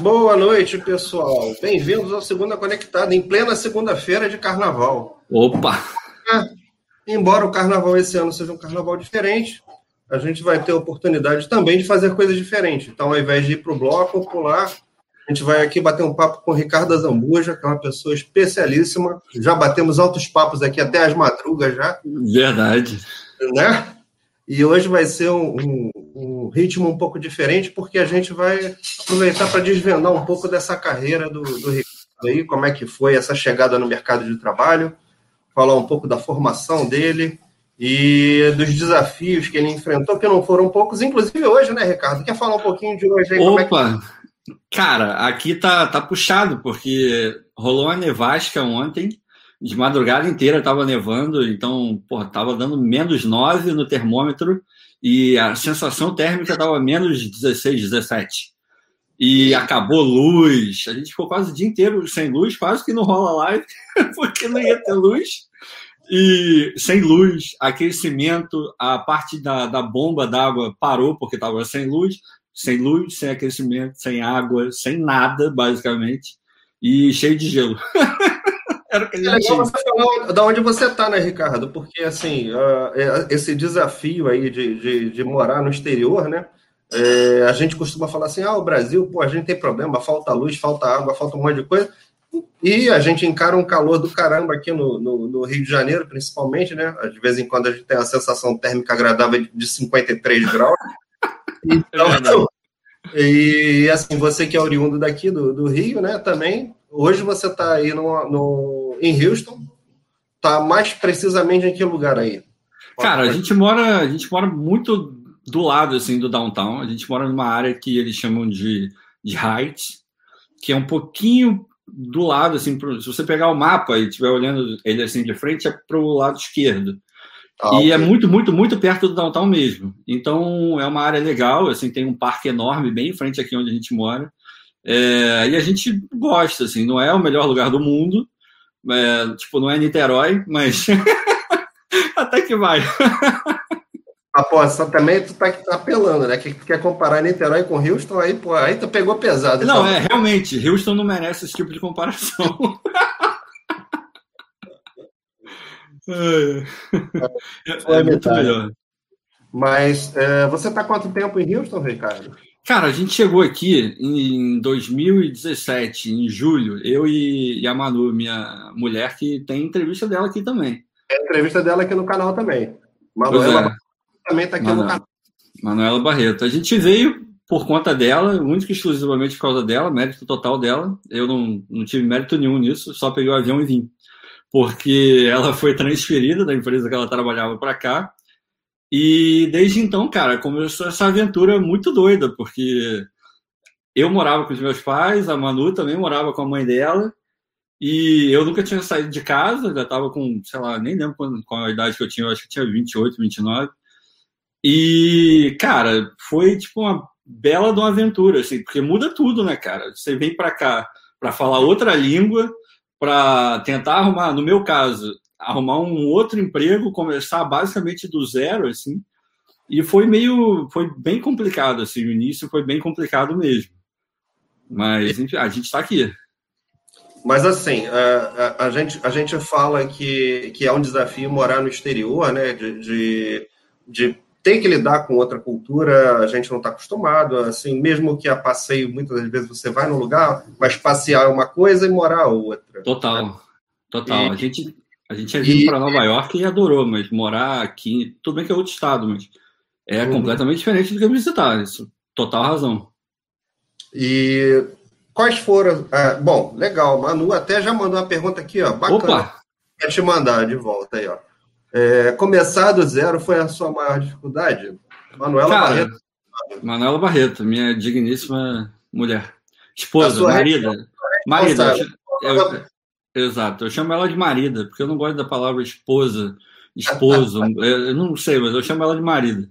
Boa noite, pessoal. Bem-vindos ao Segunda Conectada, em plena segunda-feira de carnaval. Opa! É, embora o carnaval esse ano seja um carnaval diferente, a gente vai ter a oportunidade também de fazer coisas diferentes. Então, ao invés de ir para o bloco popular, a gente vai aqui bater um papo com o Ricardo Zambuja, que é uma pessoa especialíssima. Já batemos altos papos aqui até as madrugas já. Verdade. Né? E hoje vai ser um, um, um ritmo um pouco diferente, porque a gente vai aproveitar para desvendar um pouco dessa carreira do, do Ricardo aí, como é que foi essa chegada no mercado de trabalho, falar um pouco da formação dele e dos desafios que ele enfrentou, que não foram poucos, inclusive hoje, né, Ricardo? Quer falar um pouquinho de hoje aí? Opa! É que... Cara, aqui tá, tá puxado, porque rolou uma nevasca ontem, de madrugada inteira tava nevando, então, tava dando menos 9 no termômetro e a sensação térmica tava menos 16, 17. E acabou luz, a gente ficou quase o dia inteiro sem luz, quase que não rola live, porque não ia ter luz. E sem luz, aquecimento, a parte da, da bomba d'água parou porque estava sem luz sem luz, sem aquecimento, sem água, sem nada, basicamente, e cheio de gelo. Era o que a gente é legal você falar da onde você está, né, Ricardo? Porque, assim, uh, esse desafio aí de, de, de, morar no exterior, né? É, a gente costuma falar assim, ah, o Brasil, pô, a gente tem problema, falta luz, falta água, falta um monte de coisa. E a gente encara um calor do caramba aqui no, no, no, Rio de Janeiro, principalmente, né? De vez em quando a gente tem a sensação térmica agradável de 53 graus. Então, é e assim, você que é oriundo daqui do, do Rio, né, também, hoje você está aí no, no, em Houston, tá mais precisamente em que lugar aí? Cara, a gente mora, a gente mora muito do lado assim do downtown. A gente mora numa área que eles chamam de, de Heights, que é um pouquinho do lado assim, pro, se você pegar o mapa e estiver olhando ele assim de frente é para o lado esquerdo. Ah, e okay. é muito, muito, muito perto do downtown mesmo. Então é uma área legal, assim, tem um parque enorme bem em frente aqui onde a gente mora. É, e a gente gosta, assim, não é o melhor lugar do mundo, é, tipo, não é Niterói, mas até que vai. Aposta, também tu tá, tá apelando, né? Que quer comparar Niterói com Houston, aí, pô, aí tu pegou pesado. Não, então. é, realmente, Houston não merece esse tipo de comparação. É, é muito melhor. Mas é, você está quanto tempo em Houston, Ricardo? Cara, a gente chegou aqui em 2017, em julho, eu e, a Manu, minha mulher, que tem entrevista dela aqui também. É entrevista dela aqui no canal também. Manuela é. também está aqui Manuela, no canal. Manuela Barreto. A gente veio por conta dela, única e exclusivamente por causa dela, mérito total dela. Eu não, não tive mérito nenhum nisso, só peguei o avião e vim porque ela foi transferida da empresa que ela trabalhava para cá. E desde então, cara, começou essa aventura muito doida, porque eu morava com os meus pais, a Manu também morava com a mãe dela, e eu nunca tinha saído de casa, já estava com, sei lá, nem lembro qual a idade que eu tinha, eu acho que tinha 28, 29. E, cara, foi tipo uma bela de uma aventura, assim, porque muda tudo, né, cara? Você vem para cá para falar outra língua, para tentar arrumar, no meu caso, arrumar um outro emprego, começar basicamente do zero, assim. E foi meio, foi bem complicado, assim, o início foi bem complicado mesmo. Mas enfim, a gente está aqui. Mas assim, a, a, a, gente, a gente fala que, que é um desafio morar no exterior, né? De, de, de tem que lidar com outra cultura, a gente não está acostumado, assim, mesmo que a passeio, muitas vezes você vai num lugar, mas passear é uma coisa e morar é outra. Total, né? total. E, a gente a gente é vindo para Nova York e adorou, mas morar aqui, tudo bem que é outro estado, mas é uhum. completamente diferente do que visitar, isso, total razão. E quais foram, ah, bom, legal, Manu até já mandou uma pergunta aqui, ó, bacana. Opa! Quer te mandar de volta aí, ó. É, começar do zero foi a sua maior dificuldade? Manuela Cara, Barreto. Manuela Barreto, minha digníssima mulher. Esposa, marida. Marida. Eu, eu, exato, eu chamo ela de marida, porque eu não gosto da palavra esposa, esposo. eu não sei, mas eu chamo ela de marida.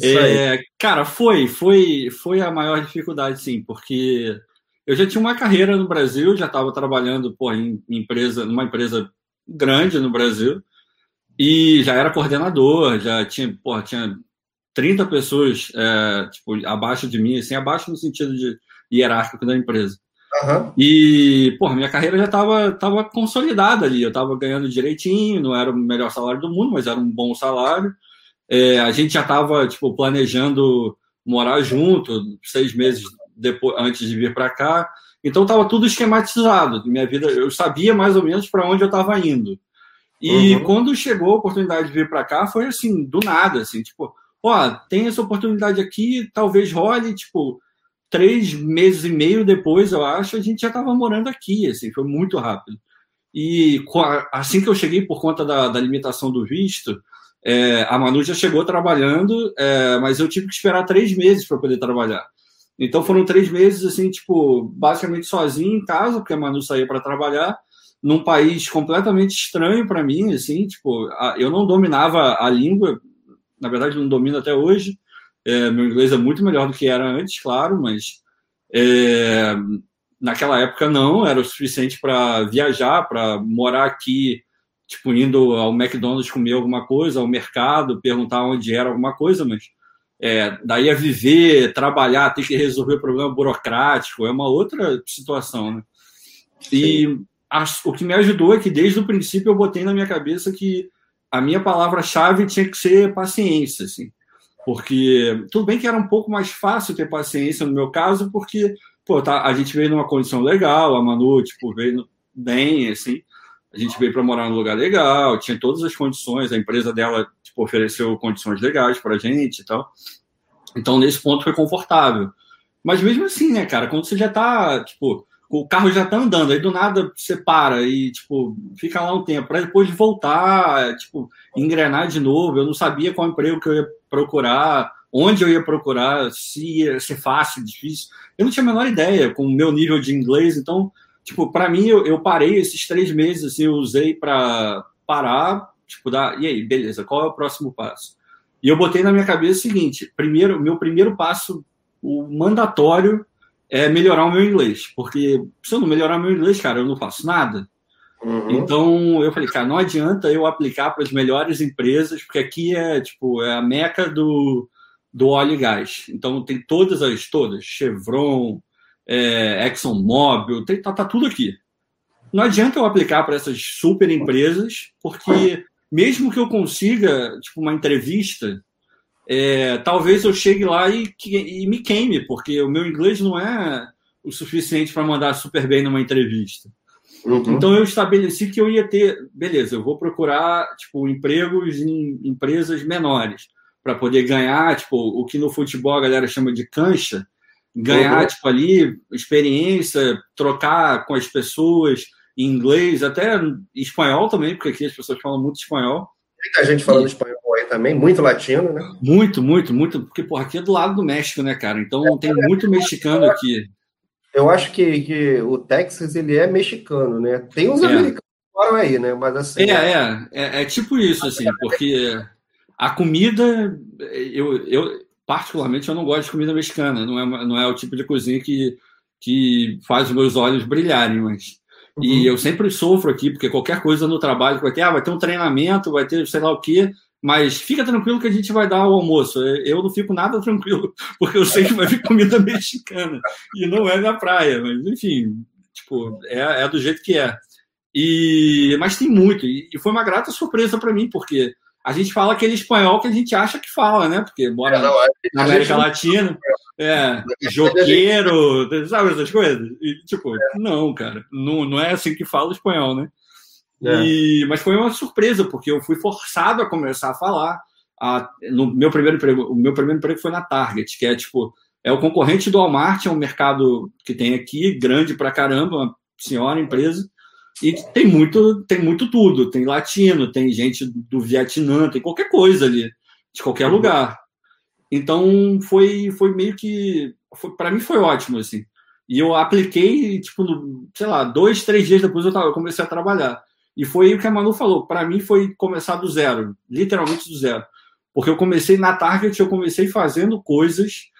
É, cara, foi, foi, foi a maior dificuldade, sim, porque eu já tinha uma carreira no Brasil, já estava trabalhando pô, em empresa, numa empresa grande no Brasil, e já era coordenador, já tinha, porra, tinha 30 pessoas é, tipo, abaixo de mim, assim, abaixo no sentido de hierárquico da empresa. Uhum. E, porra, minha carreira já estava tava consolidada ali. Eu estava ganhando direitinho, não era o melhor salário do mundo, mas era um bom salário. É, a gente já estava, tipo, planejando morar junto seis meses depois, antes de vir para cá. Então estava tudo esquematizado. Minha vida, eu sabia mais ou menos para onde eu estava indo. E uhum. quando chegou a oportunidade de vir para cá, foi assim, do nada, assim, tipo, ó, tem essa oportunidade aqui, talvez role, tipo, três meses e meio depois, eu acho, a gente já estava morando aqui, assim, foi muito rápido. E assim que eu cheguei, por conta da, da limitação do visto, é, a Manu já chegou trabalhando, é, mas eu tive que esperar três meses para poder trabalhar. Então foram três meses, assim, tipo, basicamente sozinho em casa, porque a Manu saía para trabalhar, num país completamente estranho para mim, assim, tipo, eu não dominava a língua, na verdade não domino até hoje, é, meu inglês é muito melhor do que era antes, claro, mas é, naquela época não, era o suficiente para viajar, para morar aqui, tipo, indo ao McDonald's comer alguma coisa, ao mercado, perguntar onde era alguma coisa, mas é, daí a viver, trabalhar, ter que resolver problema burocrático, é uma outra situação, né? E o que me ajudou é que desde o princípio eu botei na minha cabeça que a minha palavra-chave tinha que ser paciência, assim. Porque tudo bem que era um pouco mais fácil ter paciência no meu caso, porque pô, tá, a gente veio numa condição legal, a Manu tipo, veio bem, assim, a gente veio para morar num lugar legal, tinha todas as condições, a empresa dela tipo, ofereceu condições legais para a gente e tal. Então, nesse ponto foi confortável. Mas mesmo assim, né, cara, quando você já tá, tipo, o carro já tá andando, aí do nada você para e, tipo, fica lá um tempo, para depois voltar, tipo, engrenar de novo. Eu não sabia qual emprego que eu ia procurar, onde eu ia procurar, se ia ser fácil, difícil. Eu não tinha a menor ideia com o meu nível de inglês, então, tipo, para mim, eu, eu, parei esses três meses, assim, eu usei para parar, tipo, dar, e aí, beleza, qual é o próximo passo? E eu botei na minha cabeça o seguinte: primeiro, meu primeiro passo, o mandatório, é melhorar o meu inglês, porque se eu não melhorar o meu inglês, cara, eu não faço nada. Uhum. Então eu falei, cara, não adianta eu aplicar para as melhores empresas, porque aqui é tipo é a meca do, do óleo e gás. Então tem todas as todas, Chevron, é, ExxonMobil, tem, tá, tá tudo aqui. Não adianta eu aplicar para essas super empresas, porque mesmo que eu consiga tipo uma entrevista, é, talvez eu chegue lá e, e me queime, porque o meu inglês não é o suficiente para mandar super bem numa entrevista. Uhum. Então eu estabeleci que eu ia ter, beleza, eu vou procurar tipo empregos em empresas menores para poder ganhar, tipo, o que no futebol a galera chama de cancha, ganhar uhum. tipo ali experiência, trocar com as pessoas em inglês, até espanhol também, porque aqui as pessoas falam muito espanhol. Muita gente falando e... espanhol também, muito latino, né? Muito, muito, muito, porque porra, aqui é do lado do México, né, cara? Então é, tem muito mexicano aqui. Eu acho que, que o Texas ele é mexicano, né? Tem uns é. americanos que moram aí, né? Mas assim. É, é, é, é, tipo isso, assim, porque a comida, eu, eu particularmente eu não gosto de comida mexicana, não é, não é o tipo de cozinha que, que faz os meus olhos brilharem, mas. Uhum. E eu sempre sofro aqui, porque qualquer coisa no trabalho ter, ah, vai ter um treinamento, vai ter sei lá o quê, mas fica tranquilo que a gente vai dar o almoço. Eu não fico nada tranquilo, porque eu sei que vai vir comida mexicana. E não é na praia, mas enfim, tipo, é, é do jeito que é. E, mas tem muito. E, foi uma grata surpresa para mim, porque a gente fala aquele espanhol que a gente acha que fala, né? Porque mora é, não, é, na América Latina, é, joqueiro, sabe essas coisas? E, tipo, não, cara, não, não é assim que fala o espanhol, né? É. E, mas foi uma surpresa, porque eu fui forçado a começar a falar. A, no meu primeiro emprego, o meu primeiro emprego foi na Target, que é tipo, é o concorrente do Walmart, é um mercado que tem aqui, grande pra caramba, uma senhora empresa. E tem muito, tem muito tudo. Tem latino, tem gente do Vietnã, tem qualquer coisa ali, de qualquer uhum. lugar. Então foi, foi meio que. Para mim foi ótimo, assim. E eu apliquei, tipo, no, sei lá, dois, três dias depois eu, tava, eu comecei a trabalhar. E foi o que a Manu falou. Para mim foi começar do zero, literalmente do zero. Porque eu comecei na Target, eu comecei fazendo coisas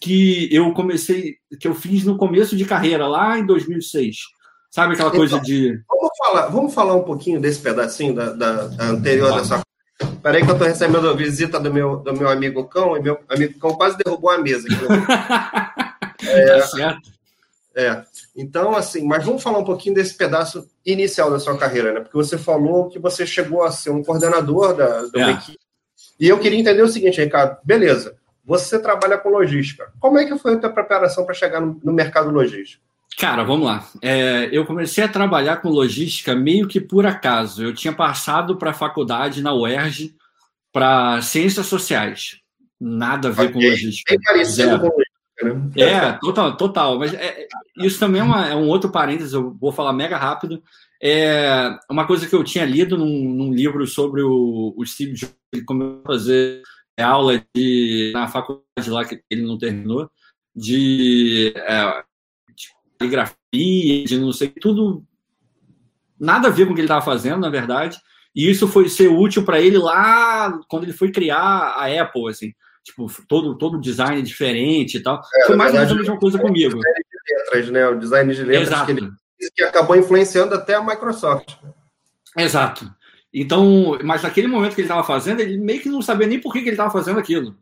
que eu comecei, que eu fiz no começo de carreira, lá em 2006. Sabe aquela coisa então, de. Vamos falar, vamos falar um pouquinho desse pedacinho da, da, da anterior dessa. Peraí que eu tô recebendo a visita do meu, do meu amigo Cão, e meu amigo Cão quase derrubou a mesa. é, tá certo. É. Então, assim, mas vamos falar um pouquinho desse pedaço inicial da sua carreira, né? Porque você falou que você chegou a ser um coordenador da, da é. equipe. E eu queria entender o seguinte, Ricardo. Beleza, você trabalha com logística. Como é que foi a tua preparação para chegar no, no, mercado logístico? Cara, vamos lá. É, eu comecei a trabalhar com logística meio que por acaso. Eu tinha passado para a faculdade na UERJ para ciências sociais. Nada a ver okay. com logística. Bem parecido com logística É, total, total. Mas é, isso também é, uma, é, um outro parênteses, eu vou falar mega rápido. É uma coisa que eu tinha lido num, num livro sobre o, o Steve Jobs, ele começou a fazer aula de, na faculdade lá que ele não terminou, de, é, de caligrafia, de não sei, tudo nada a ver com o que ele estava fazendo, na verdade. E isso foi ser útil para ele lá quando ele foi criar a Apple, assim tipo, todo, todo design diferente e tal. É, Foi mais ou menos a mesma coisa comigo. De letras, né? O design de letras Exato. que, ele, que acabou influenciando até a Microsoft. Exato. Então, mas naquele momento que ele estava fazendo, ele meio que não sabia nem por que, que ele estava fazendo aquilo.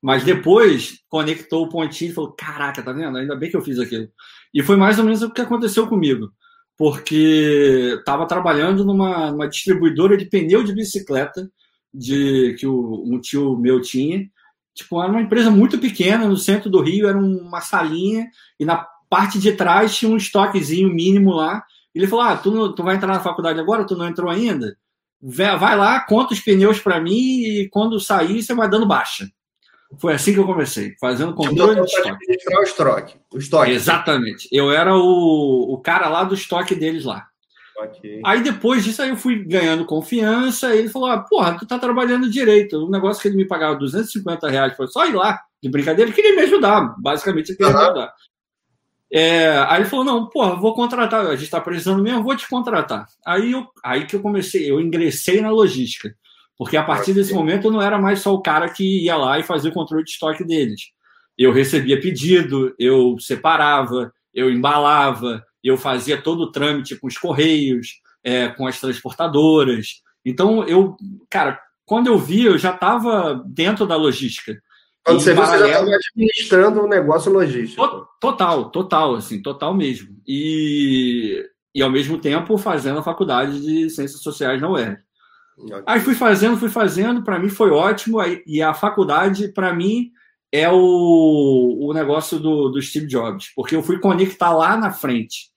Mas depois conectou o pontinho e falou: Caraca, tá vendo? Ainda bem que eu fiz aquilo. E foi mais ou menos o que aconteceu comigo. Porque estava trabalhando numa, numa distribuidora de pneu de bicicleta de que o, um tio meu tinha. Tipo, era uma empresa muito pequena, no centro do Rio, era uma salinha, e na parte de trás tinha um estoquezinho mínimo lá. Ele falou: Ah, tu, não, tu vai entrar na faculdade agora? Tu não entrou ainda? Vai lá, conta os pneus para mim e quando sair você vai dando baixa. Foi assim que eu comecei, fazendo controle de estoque. O estoque. o estoque. Exatamente. Eu era o, o cara lá do estoque deles lá. Okay. Aí depois disso aí eu fui ganhando confiança. ele falou: ah, porra, tu tá trabalhando direito. O negócio que ele me pagava 250 reais foi só ir lá, de brincadeira, ele queria me ajudar. Basicamente, ele queria uhum. me ajudar. É, aí ele falou: não, porra, vou contratar. A gente está precisando mesmo, vou te contratar. Aí, eu, aí que eu comecei, eu ingressei na logística. Porque a partir desse momento eu não era mais só o cara que ia lá e fazia o controle de estoque deles. Eu recebia pedido, eu separava, eu embalava, eu fazia todo o trâmite com os correios, é, com as transportadoras. Então, eu, cara, quando eu vi, eu já estava dentro da logística. Quando você paralelo... viu, você já estava administrando o um negócio logístico. Total, total, assim, total mesmo. E, e ao mesmo tempo fazendo a faculdade de Ciências Sociais na UERJ. Aí fui fazendo, fui fazendo, para mim foi ótimo. E a faculdade, para mim, é o, o negócio do, do Steve Jobs, porque eu fui conectar lá na frente.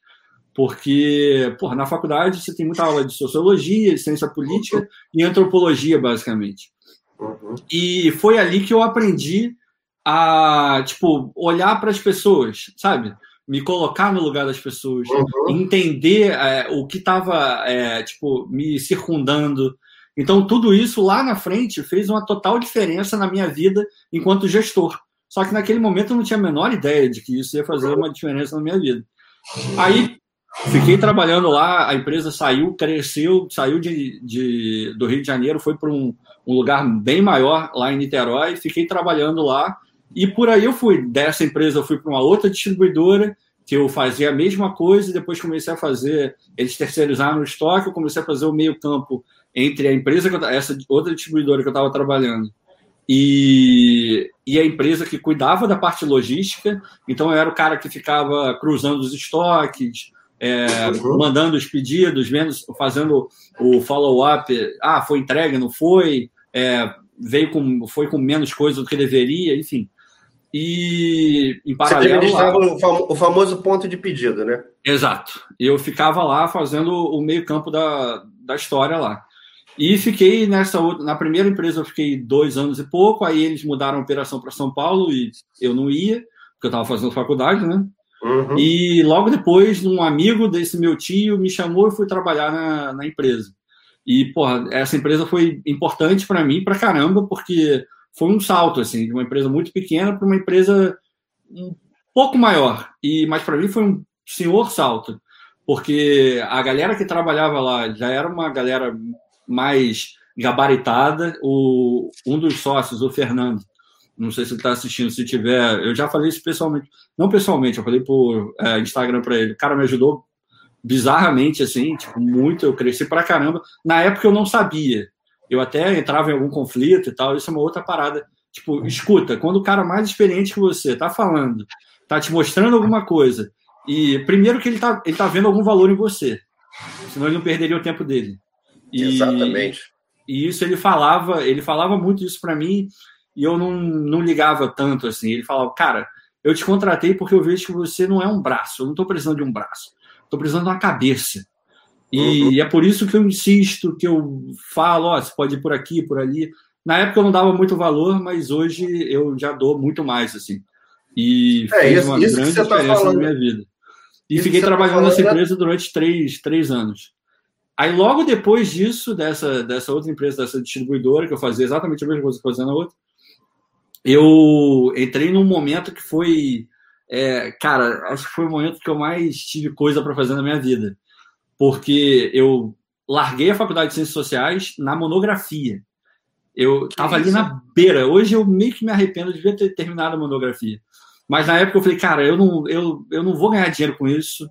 Porque, porra, na faculdade você tem muita aula de sociologia, de ciência política e antropologia, basicamente. Uhum. E foi ali que eu aprendi a, tipo, olhar para as pessoas, sabe? Me colocar no lugar das pessoas, uhum. entender é, o que estava, é, tipo, me circundando, então, tudo isso lá na frente fez uma total diferença na minha vida enquanto gestor. Só que naquele momento eu não tinha a menor ideia de que isso ia fazer uma diferença na minha vida. Aí fiquei trabalhando lá, a empresa saiu, cresceu, saiu de, de do Rio de Janeiro, foi para um, um lugar bem maior lá em Niterói, fiquei trabalhando lá e por aí eu fui. Dessa empresa eu fui para uma outra distribuidora que eu fazia a mesma coisa e depois comecei a fazer, eles terceirizaram o estoque, eu comecei a fazer o meio campo entre a empresa, essa outra distribuidora que eu estava trabalhando, e, e a empresa que cuidava da parte logística. Então, eu era o cara que ficava cruzando os estoques, é, uhum. mandando os pedidos, vendo, fazendo o follow-up. Ah, foi entregue, não foi? É, veio com, foi com menos coisa do que deveria, enfim. E em paralelo. Você lá, o famoso ponto de pedido, né? Exato. Eu ficava lá fazendo o meio-campo da, da história lá. E fiquei nessa na primeira empresa eu fiquei dois anos e pouco, aí eles mudaram a operação para São Paulo e eu não ia, porque eu estava fazendo faculdade, né? Uhum. E logo depois, um amigo desse meu tio me chamou e fui trabalhar na, na empresa. E, porra, essa empresa foi importante para mim pra caramba, porque foi um salto, assim, de uma empresa muito pequena para uma empresa um pouco maior. E Mas para mim foi um senhor salto, porque a galera que trabalhava lá já era uma galera mais gabaritada. O, um dos sócios, o Fernando, não sei se ele está assistindo, se tiver, eu já falei isso pessoalmente, não pessoalmente, eu falei por é, Instagram para ele. O cara me ajudou bizarramente, assim, tipo, muito. Eu cresci pra caramba. Na época eu não sabia. eu até entrava em algum conflito e tal, isso é uma outra parada. Tipo, escuta, quando o cara mais experiente que você tá falando, tá te mostrando alguma coisa, e primeiro que ele tá, ele tá vendo algum valor em você, senão ele não perderia o tempo dele. E, Exatamente. E isso ele falava, ele falava muito isso para mim, e eu não, não ligava tanto assim. Ele falava, cara, eu te contratei porque eu vejo que você não é um braço, eu não estou precisando de um braço, estou precisando de uma cabeça. E uhum. é por isso que eu insisto, que eu falo, ó, você pode ir por aqui, por ali. Na época eu não dava muito valor, mas hoje eu já dou muito mais, assim. E é, fez isso, uma isso grande tá diferença falando. na minha vida. E fiquei tá trabalhando tá nessa é empresa durante três, três anos. Aí logo depois disso, dessa, dessa outra empresa, dessa distribuidora, que eu fazia exatamente a mesma coisa que eu fazia na outra, eu entrei num momento que foi. É, cara, acho que foi o momento que eu mais tive coisa para fazer na minha vida. Porque eu larguei a faculdade de Ciências Sociais na monografia. Eu estava ali na beira. Hoje eu meio que me arrependo, de ter terminado a monografia. Mas na época eu falei, cara, eu não, eu, eu não vou ganhar dinheiro com isso,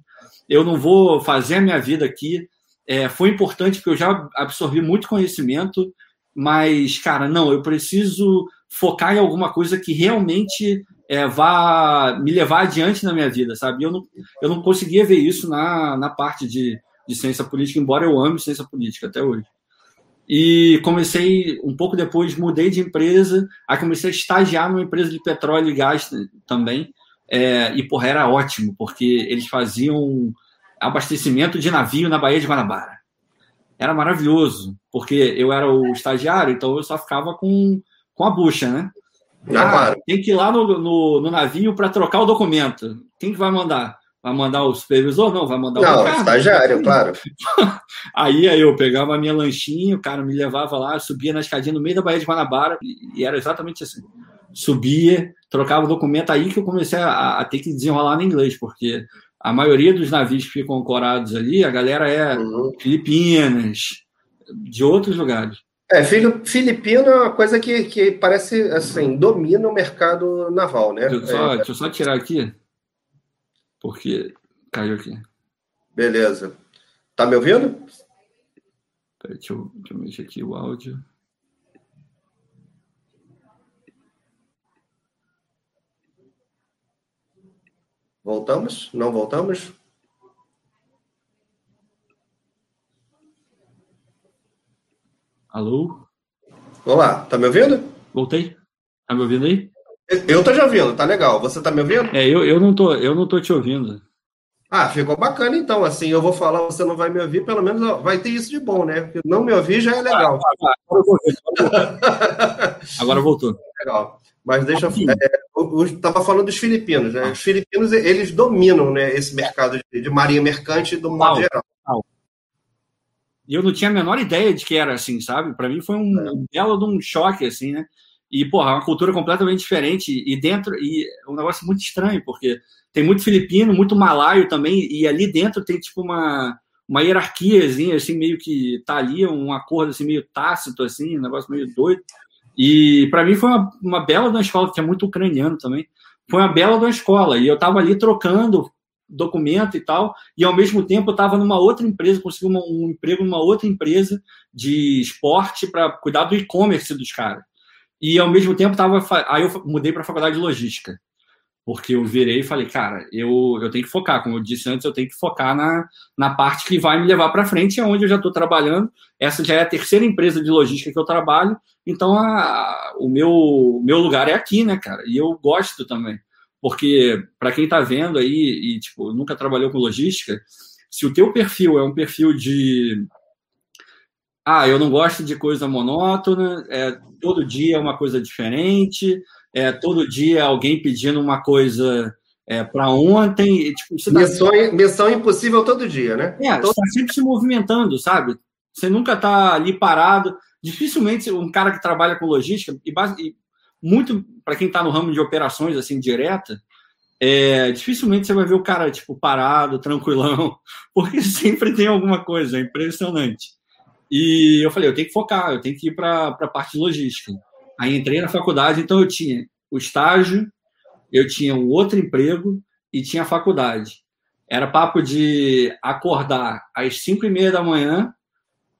eu não vou fazer a minha vida aqui. É, foi importante porque eu já absorvi muito conhecimento, mas, cara, não, eu preciso focar em alguma coisa que realmente é, vá me levar adiante na minha vida, sabe? Eu não, eu não conseguia ver isso na, na parte de, de ciência política, embora eu ame ciência política até hoje. E comecei, um pouco depois, mudei de empresa, aí comecei a estagiar numa empresa de petróleo e gás também. É, e, porra, era ótimo, porque eles faziam abastecimento de navio na Baía de Guanabara. Era maravilhoso, porque eu era o estagiário, então eu só ficava com com a bucha, né? Ah, claro. Tem que ir lá no, no, no navio para trocar o documento. Quem que vai mandar? Vai mandar o supervisor? Não, vai mandar o Não, estagiário, claro. aí, aí eu pegava a minha lanchinha, o cara me levava lá, subia na escadinha no meio da Baía de Guanabara, e era exatamente assim. Subia, trocava o documento, aí que eu comecei a, a ter que desenrolar no inglês, porque a maioria dos navios que ficam ancorados ali, a galera é uhum. Filipinas, de outros lugares. É, filipino é uma coisa que, que parece, assim, domina o mercado naval, né? Deixa eu só, é, deixa eu só tirar aqui, porque caiu aqui. Beleza. Tá me ouvindo? Peraí, deixa eu, deixa eu mexer aqui o áudio. Voltamos? Não voltamos? Alô? Olá, tá me ouvindo? Voltei. Tá me ouvindo aí? Eu tô te ouvindo, tá legal. Você tá me ouvindo? É, eu, eu, não, tô, eu não tô te ouvindo. Ah, ficou bacana então. Assim, eu vou falar, você não vai me ouvir, pelo menos vai ter isso de bom, né? Porque não me ouvir já é legal. Ah, agora, voltou. agora voltou. Legal. Mas deixa eu. É, estava falando dos filipinos, né? Os filipinos, eles dominam né, esse mercado de, de marinha mercante do modo geral. E eu não tinha a menor ideia de que era assim, sabe? Para mim foi um, é. um belo de um choque, assim, né? E, porra, uma cultura completamente diferente. E dentro, e um negócio muito estranho, porque tem muito filipino, muito malaio também, e ali dentro tem, tipo, uma, uma hierarquiazinha, assim, meio que tá ali, um acordo, assim, meio tácito, assim, um negócio meio doido. E para mim foi uma, uma bela de uma escola, que é muito ucraniano também. Foi uma bela de uma escola, e eu tava ali trocando documento e tal, e ao mesmo tempo eu estava numa outra empresa, consegui uma, um emprego numa outra empresa de esporte para cuidar do e-commerce dos caras. E ao mesmo tempo tava, aí eu mudei para a faculdade de logística. Porque eu virei e falei, cara, eu, eu tenho que focar, como eu disse antes, eu tenho que focar na, na parte que vai me levar para frente, é onde eu já estou trabalhando. Essa já é a terceira empresa de logística que eu trabalho, então a, o meu, meu lugar é aqui, né, cara? E eu gosto também. Porque, para quem está vendo aí e tipo, nunca trabalhou com logística, se o teu perfil é um perfil de ah, eu não gosto de coisa monótona, é, todo dia é uma coisa diferente, é, todo dia alguém pedindo uma coisa é, para ontem. E, tipo, tá missão, tá... missão impossível todo dia, né? É, todo... você está sempre se movimentando, sabe? Você nunca está ali parado. Dificilmente um cara que trabalha com logística, e, e muito para quem está no ramo de operações assim direta, é, dificilmente você vai ver o cara tipo parado, tranquilão, porque sempre tem alguma coisa, é impressionante. E eu falei, eu tenho que focar, eu tenho que ir para a parte logística. Aí entrei na faculdade, então eu tinha o estágio, eu tinha um outro emprego e tinha a faculdade. Era papo de acordar às cinco e meia da manhã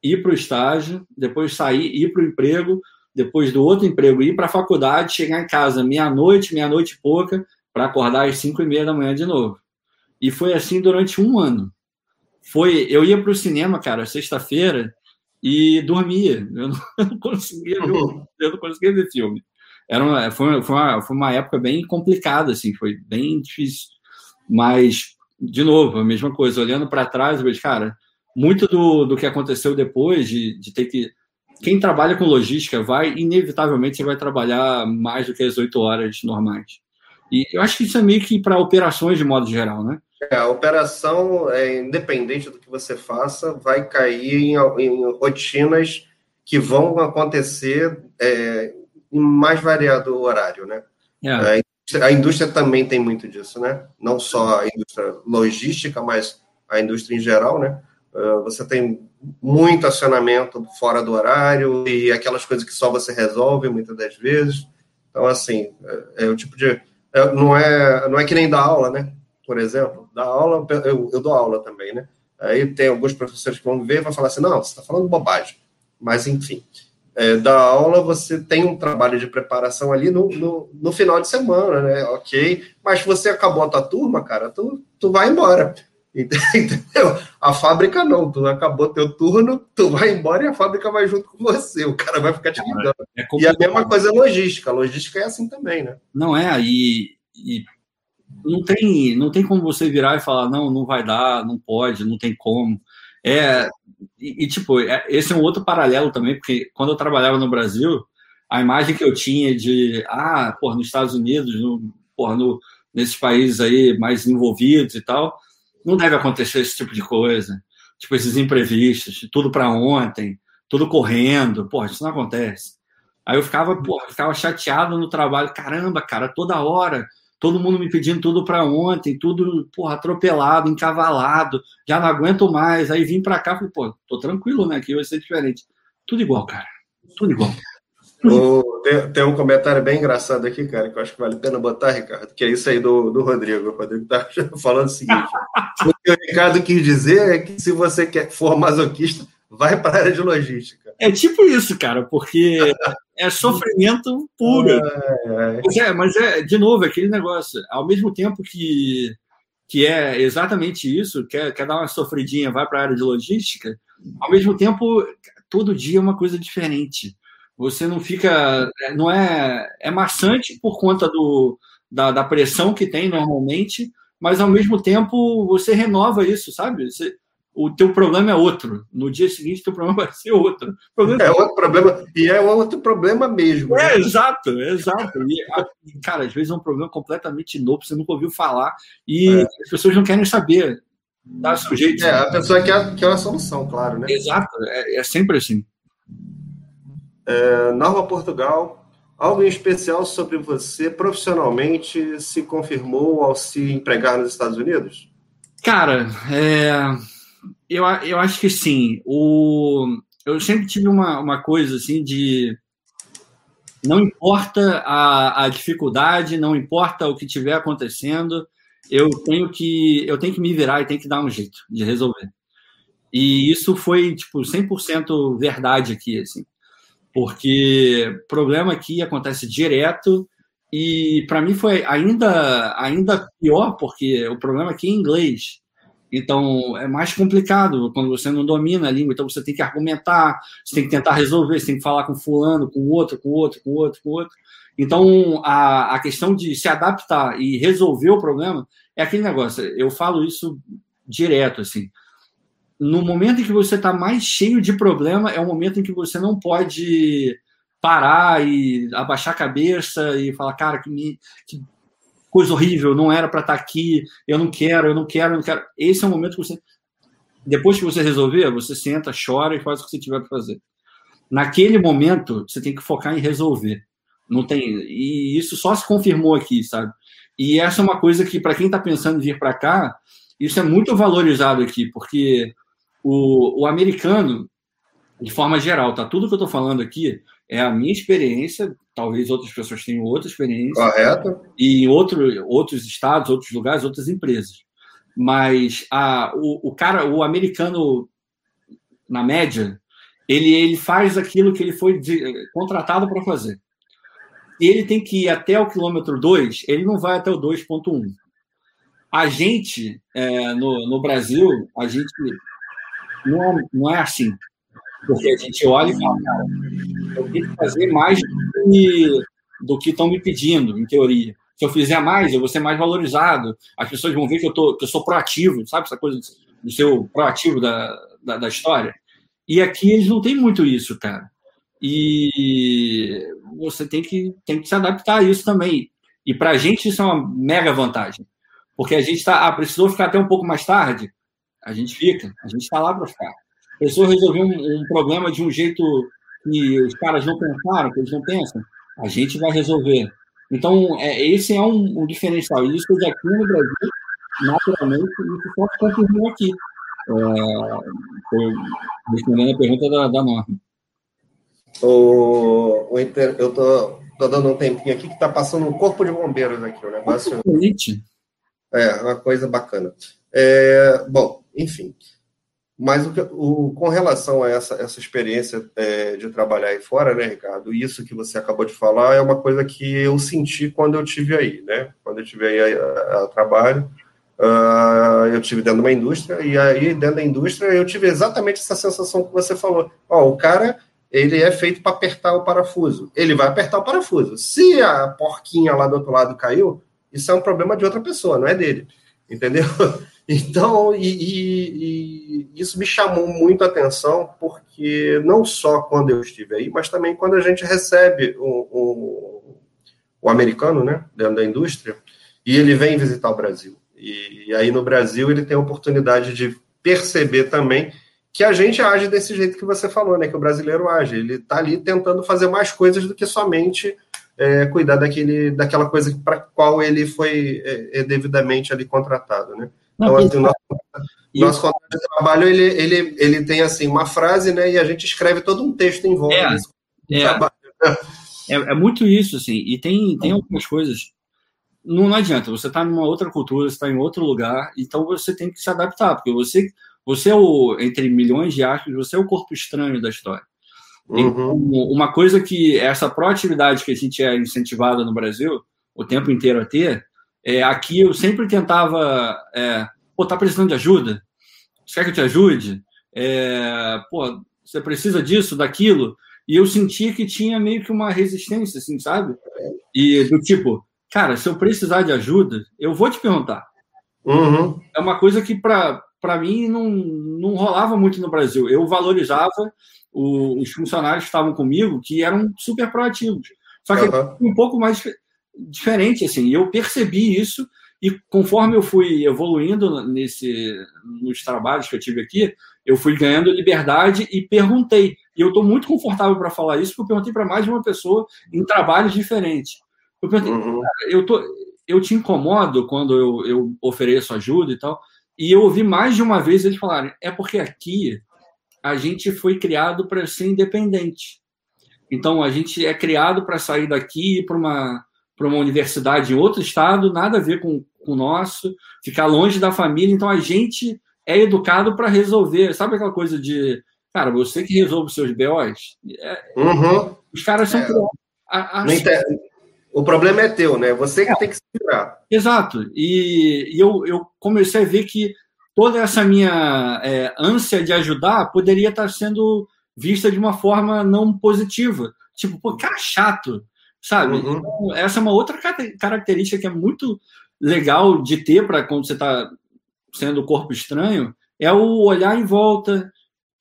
ir para o estágio, depois sair, ir para o emprego, depois do outro emprego, ir para a faculdade, chegar em casa meia-noite, meia-noite e pouca, para acordar às cinco e meia da manhã de novo. E foi assim durante um ano. Foi, eu ia para o cinema, cara, sexta-feira, e dormia. Eu não, eu não conseguia ver, eu não conseguia ver filme. Era uma, foi, foi, uma, foi uma época bem complicada, assim, foi bem difícil. Mas, de novo, a mesma coisa, olhando para trás, eu vejo, cara, muito do, do que aconteceu depois de, de ter que. Quem trabalha com logística vai, inevitavelmente, você vai trabalhar mais do que as oito horas normais. E eu acho que isso é meio que para operações de modo geral, né? É, a operação, é, independente do que você faça, vai cair em, em rotinas que vão acontecer é, em mais variado horário, né? É. A indústria também tem muito disso, né? Não só a indústria logística, mas a indústria em geral, né? Uh, você tem muito acionamento fora do horário e aquelas coisas que só você resolve muitas das vezes. Então, assim, é, é o tipo de. É, não, é, não é que nem dar aula, né? Por exemplo, dar aula, eu, eu dou aula também, né? Aí tem alguns professores que vão ver e vão falar assim: não, você está falando bobagem. Mas, enfim, é, da aula você tem um trabalho de preparação ali no, no, no, final de semana, né? Ok, mas você acabou a tua turma, cara, tu, tu vai embora. Entendeu? A fábrica não, tu acabou teu turno, tu vai embora e a fábrica vai junto com você, o cara vai ficar te ligando. É e a mesma coisa é logística, a logística é assim também, né? Não é, e, e não tem, não tem como você virar e falar, não, não vai dar, não pode, não tem como. É, e, e tipo, é, esse é um outro paralelo também, porque quando eu trabalhava no Brasil, a imagem que eu tinha de, ah, porra, nos Estados Unidos, no, porra, no, nesses países aí mais envolvidos e tal, não deve acontecer esse tipo de coisa. Tipo, esses imprevistos, tudo para ontem, tudo correndo. Porra, isso não acontece. Aí eu ficava, porra, ficava chateado no trabalho. Caramba, cara, toda hora, todo mundo me pedindo tudo para ontem, tudo, porra, atropelado, encavalado, já não aguento mais. Aí vim para cá, falei, pô, tô tranquilo, né? Aqui vai ser diferente. Tudo igual, cara. Tudo igual. O, tem, tem, um comentário bem engraçado aqui, cara, que eu acho que vale a pena botar, Ricardo, que é isso aí do, do Rodrigo. O Rodrigo tá falando o seguinte: o que o Ricardo quis dizer é que se você quer, for masoquista, vai para a área de logística. É tipo isso, cara, porque é sofrimento puro. É, é. Mas, é, mas é, de novo, aquele negócio, ao mesmo tempo que, que é exatamente isso, quer, quer dar uma sofridinha, vai para a área de logística, ao mesmo tempo, todo dia é uma coisa diferente você não fica. É, não é. É maçante por conta do, da, da pressão que tem normalmente, mas ao mesmo tempo você renova isso, sabe? Você, o teu problema é outro. No dia seguinte, o teu problema vai ser outro. é outro problema, e é outro problema mesmo. É, né? exato, exato. E, cara, às vezes é um problema completamente novo, você nunca ouviu falar, e é. as pessoas não querem saber. Dá seu jeito. É, a pessoa quer, quer uma solução, claro, né? Exato, é, é sempre assim. É, Portugal, algo em especial sobre você profissionalmente se confirmou ao se empregar nos Estados Unidos? Cara, é, eu, eu acho que sim. O, eu sempre tive uma, uma coisa assim de não importa a, a dificuldade, não importa o que estiver acontecendo, eu tenho que eu tenho que me virar e tenho que dar um jeito de resolver. E isso foi tipo 100% verdade aqui assim porque problema aqui acontece direto e para mim foi ainda ainda pior porque o problema aqui é inglês. Então é mais complicado quando você não domina a língua, então você tem que argumentar, você tem que tentar resolver, você tem que falar com fulano, com outro, com outro, com outro, com outro. Então a, a questão de se adaptar e resolver o problema é aquele negócio. Eu falo isso direto assim no momento em que você está mais cheio de problema, é o momento em que você não pode parar e abaixar a cabeça e falar, cara, que, me, que coisa horrível, não era para estar tá aqui, eu não quero, eu não quero, eu não quero. Esse é o momento que você. Depois que você resolver, você senta, chora e faz o que você tiver para fazer. Naquele momento, você tem que focar em resolver. Não tem. E isso só se confirmou aqui, sabe? E essa é uma coisa que, para quem está pensando em vir para cá, isso é muito valorizado aqui, porque o, o americano, de forma geral, tá? Tudo que eu estou falando aqui é a minha experiência, talvez outras pessoas tenham outra experiência. Correto. E em outro, outros estados, outros lugares, outras empresas. Mas a, o, o cara, o americano, na média, ele, ele faz aquilo que ele foi de, contratado para fazer. E ele tem que ir até o quilômetro 2, ele não vai até o 2.1. A gente, é, no, no Brasil, a gente não é, não é assim. Porque a gente olha e fala, cara, eu tenho que fazer mais do que estão me pedindo, em teoria. Se eu fizer mais, eu vou ser mais valorizado. As pessoas vão ver que eu, tô, que eu sou proativo, sabe? Essa coisa do seu proativo da, da, da história. E aqui eles não têm muito isso, cara. E você tem que, tem que se adaptar a isso também. E para a gente isso é uma mega vantagem. Porque a gente está. Ah, precisou ficar até um pouco mais tarde? A gente fica. A gente está lá para ficar. Precisou resolver um, um, problema de um jeito que os caras não pensaram, que eles não pensam? A gente vai resolver. Então, é, esse é um, um diferencial. E isso aqui no Brasil, naturalmente, isso só se confirmou aqui. É, respondendo a pergunta da, da Norma. O, o inter, eu tô, tô dando um tempinho aqui que tá passando um corpo de bombeiros aqui, o negócio. É, uma coisa bacana. É, bom, enfim. Mas o, o, com relação a essa, essa experiência é, de trabalhar aí fora, né, Ricardo? Isso que você acabou de falar é uma coisa que eu senti quando eu tive aí, né? Quando eu tive aí a, a, trabalho, uh, eu tive dentro de uma indústria e aí dentro da indústria eu tive exatamente essa sensação que você falou. Ó, o cara ele é feito para apertar o parafuso. Ele vai apertar o parafuso. Se a porquinha lá do outro lado caiu, isso é um problema de outra pessoa, não é dele. Entendeu? Então, e, e, e isso me chamou muito a atenção, porque não só quando eu estive aí, mas também quando a gente recebe o, o, o americano, né, dentro da indústria, e ele vem visitar o Brasil. E, e aí no Brasil ele tem a oportunidade de perceber também que a gente age desse jeito que você falou, né? Que o brasileiro age. Ele está ali tentando fazer mais coisas do que somente é, cuidar daquele, daquela coisa para qual ele foi é, é, devidamente ali contratado, né? Não, então, assim, o nosso, nosso contrato de trabalho, ele, ele, ele tem, assim, uma frase, né? E a gente escreve todo um texto em volta é, é, é, é, muito isso, assim. E tem, tem algumas coisas... Não, não adianta, você está numa outra cultura, você está em outro lugar, então você tem que se adaptar, porque você você é o, entre milhões de aspas, você é o corpo estranho da história. Uhum. uma coisa que essa proatividade que a gente é incentivada no Brasil o tempo inteiro a ter, é, aqui eu sempre tentava, é, pô, tá precisando de ajuda? Você quer que eu te ajude? É, pô, você precisa disso, daquilo? E eu sentia que tinha meio que uma resistência, assim, sabe? E do tipo, cara, se eu precisar de ajuda, eu vou te perguntar. Uhum. É uma coisa que para para mim, não, não rolava muito no Brasil. Eu valorizava o, os funcionários que estavam comigo, que eram super proativos. Só que uhum. um pouco mais diferente, assim. Eu percebi isso, e conforme eu fui evoluindo nesse, nos trabalhos que eu tive aqui, eu fui ganhando liberdade e perguntei. E eu estou muito confortável para falar isso, porque eu perguntei para mais de uma pessoa em trabalhos diferentes. Eu perguntei, uhum. eu, tô, eu te incomodo quando eu, eu ofereço ajuda e tal? E eu ouvi mais de uma vez eles falarem: é porque aqui a gente foi criado para ser independente. Então a gente é criado para sair daqui e para uma, para uma universidade em outro estado, nada a ver com, com o nosso, ficar longe da família. Então a gente é educado para resolver. Sabe aquela coisa de, cara, você que resolve os seus BOs? É, uhum. Os caras são. É. A, a, o problema é teu, né? Você que é. tem que se virar. Exato. E, e, eu, eu comecei a ver que toda essa minha é, ânsia de ajudar poderia estar sendo vista de uma forma não positiva. Tipo, pô, cara chato, sabe? Uhum. Então, essa é uma outra característica que é muito legal de ter para quando você está sendo corpo estranho, é o olhar em volta,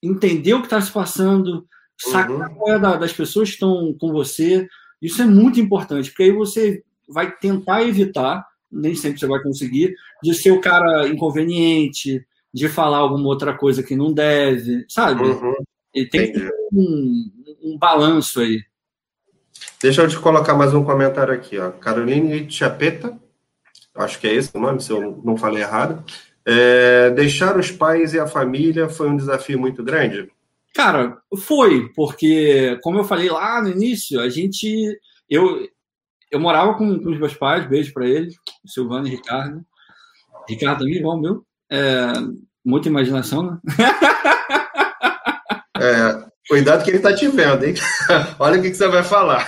entender o que está se passando, sacar uhum. qual é da, das pessoas que estão com você, isso é muito importante, porque aí você vai tentar evitar, nem sempre você vai conseguir, de ser o cara inconveniente, de falar alguma outra coisa que não deve, sabe? Uhum. E tem um, um balanço aí. Deixa eu te colocar mais um comentário aqui, ó. Caroline Chapeta, acho que é esse o nome, se eu não falei errado. É, deixar os pais e a família foi um desafio muito grande? Cara, foi, porque, como eu falei lá no início, a gente. Eu, eu morava com, com os meus pais, beijo para eles, Silvano e Ricardo. Ricardo também, igual meu. É, muita imaginação, né? É, Cuidado que ele está te vendo, hein? Olha o que, que você vai falar.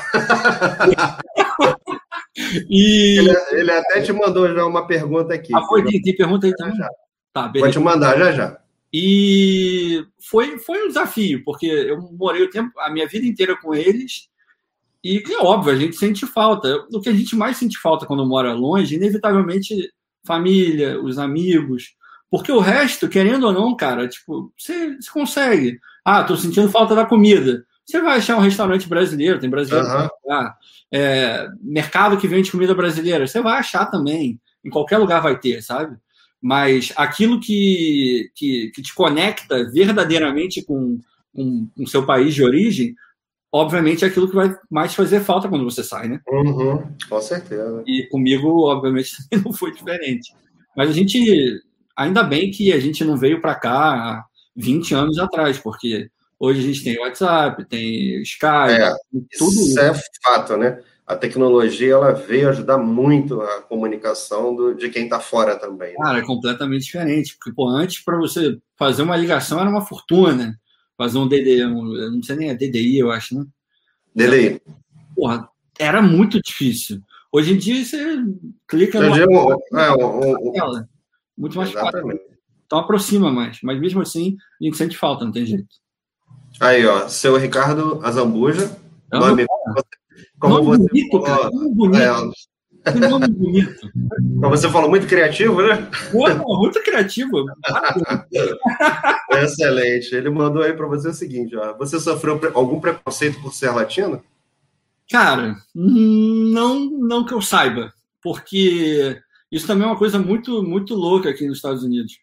E... Ele, ele, até te mandou já uma pergunta aqui. Ah, foi? Tem, tem pergunta aí também? Já. Tá, beleza. Vou te mandar já já. E foi, foi um desafio, porque eu morei o tempo, a minha vida inteira com eles, e é óbvio, a gente sente falta. O que a gente mais sente falta quando mora longe, inevitavelmente, família, os amigos. Porque o resto, querendo ou não, cara, tipo, você, você consegue. Ah, tô sentindo falta da comida. Você vai achar um restaurante brasileiro, tem brasileiro. Uhum. É, mercado que vende comida brasileira, você vai achar também. Em qualquer lugar vai ter, sabe? Mas aquilo que, que, que te conecta verdadeiramente com o com seu país de origem, obviamente é aquilo que vai mais fazer falta quando você sai, né? Uhum, com certeza. E comigo, obviamente, também não foi diferente. Mas a gente, ainda bem que a gente não veio para cá há 20 anos atrás, porque Hoje a gente tem WhatsApp, tem Skype, é, tudo isso. é fato, né? A tecnologia ela veio ajudar muito a comunicação do, de quem está fora também. Né? Cara, é completamente diferente. Porque, pô, antes, para você fazer uma ligação era uma fortuna. Fazer um DDI, um, não sei nem, é DDI, eu acho, né? DDI. Porra, era muito difícil. Hoje em dia você clica no. É, o, o, muito mais Exatamente. fácil. Então aproxima mais. Mas mesmo assim, a gente sente falta, não tem jeito. Aí, ó, seu Ricardo Azambuja. É nome, como nome você bonito, falou, cara, nome bonito. É, que nome bonito. Como você falou, muito criativo, né? Muito criativo. Excelente. Ele mandou aí para você o seguinte: ó, você sofreu algum preconceito por ser latino? Cara, não, não que eu saiba, porque isso também é uma coisa muito, muito louca aqui nos Estados Unidos.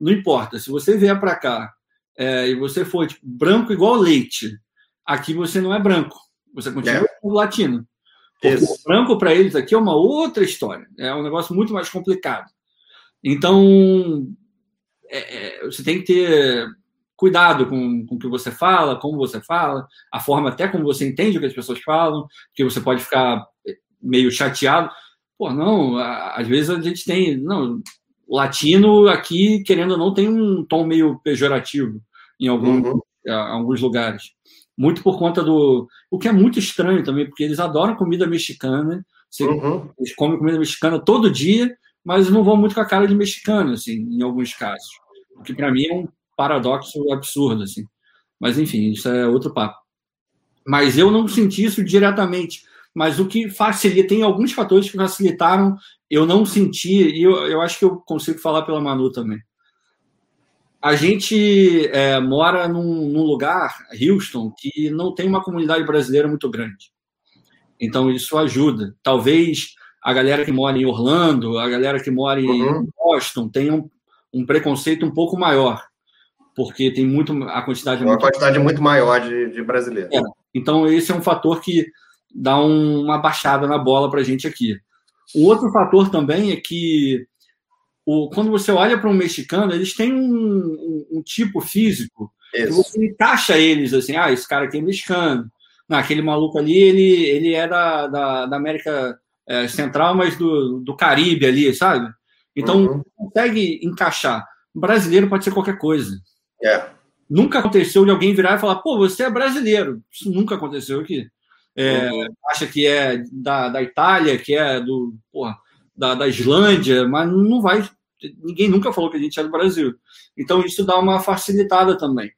Não importa, se você vier para cá é, e você for tipo, branco igual leite, aqui você não é branco, você continua é. latino. Porque o branco para eles aqui é uma outra história, é um negócio muito mais complicado. Então, é, é, você tem que ter cuidado com, com o que você fala, como você fala, a forma até como você entende o que as pessoas falam, porque você pode ficar meio chateado. Pô, não, às vezes a gente tem. Não, latino aqui, querendo ou não, tem um tom meio pejorativo em algum, uhum. alguns lugares. Muito por conta do. O que é muito estranho também, porque eles adoram comida mexicana. Uhum. Eles comem comida mexicana todo dia, mas não vão muito com a cara de mexicano, assim, em alguns casos. O que para mim é um paradoxo absurdo, assim. Mas enfim, isso é outro papo. Mas eu não senti isso diretamente. Mas o que facilita, tem alguns fatores que facilitaram eu não senti, e eu, eu acho que eu consigo falar pela Manu também a gente é, mora num, num, lugar, Houston, que não tem uma comunidade brasileira muito grande. Então, isso ajuda. Talvez a galera que mora em Orlando, a galera que mora em uhum. Boston, tenha um, um, preconceito um pouco maior, porque tem muito a quantidade uma muito quantidade muito maior de, de brasileiros. É. Então, esse é um fator que dá um, uma baixada na bola para a gente aqui. O outro fator também é que o, quando você olha para um mexicano, eles têm um, um, um tipo físico Isso. que você encaixa eles assim, ah, esse cara aqui é mexicano. Não, aquele maluco ali, ele, ele é da, da, da América é, Central, mas do, do Caribe ali, sabe? Então, uhum. consegue encaixar. Brasileiro pode ser qualquer coisa. É. Nunca aconteceu de alguém virar e falar, pô, você é brasileiro. Isso nunca aconteceu aqui. É, uhum. Acha que é da, da Itália, que é do, porra, da, da Islândia, mas não vai ninguém nunca falou que a gente é do Brasil. Então isso dá uma facilitada também.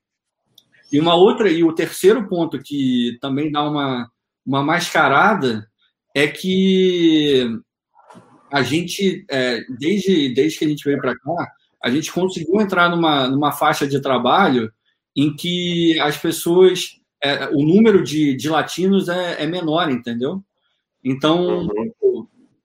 E uma outra, e o terceiro ponto que também dá uma, uma mascarada é que a gente, é, desde, desde que a gente veio para cá, a gente conseguiu entrar numa, numa faixa de trabalho em que as pessoas, é, o número de, de latinos é, é menor, entendeu? Então, uhum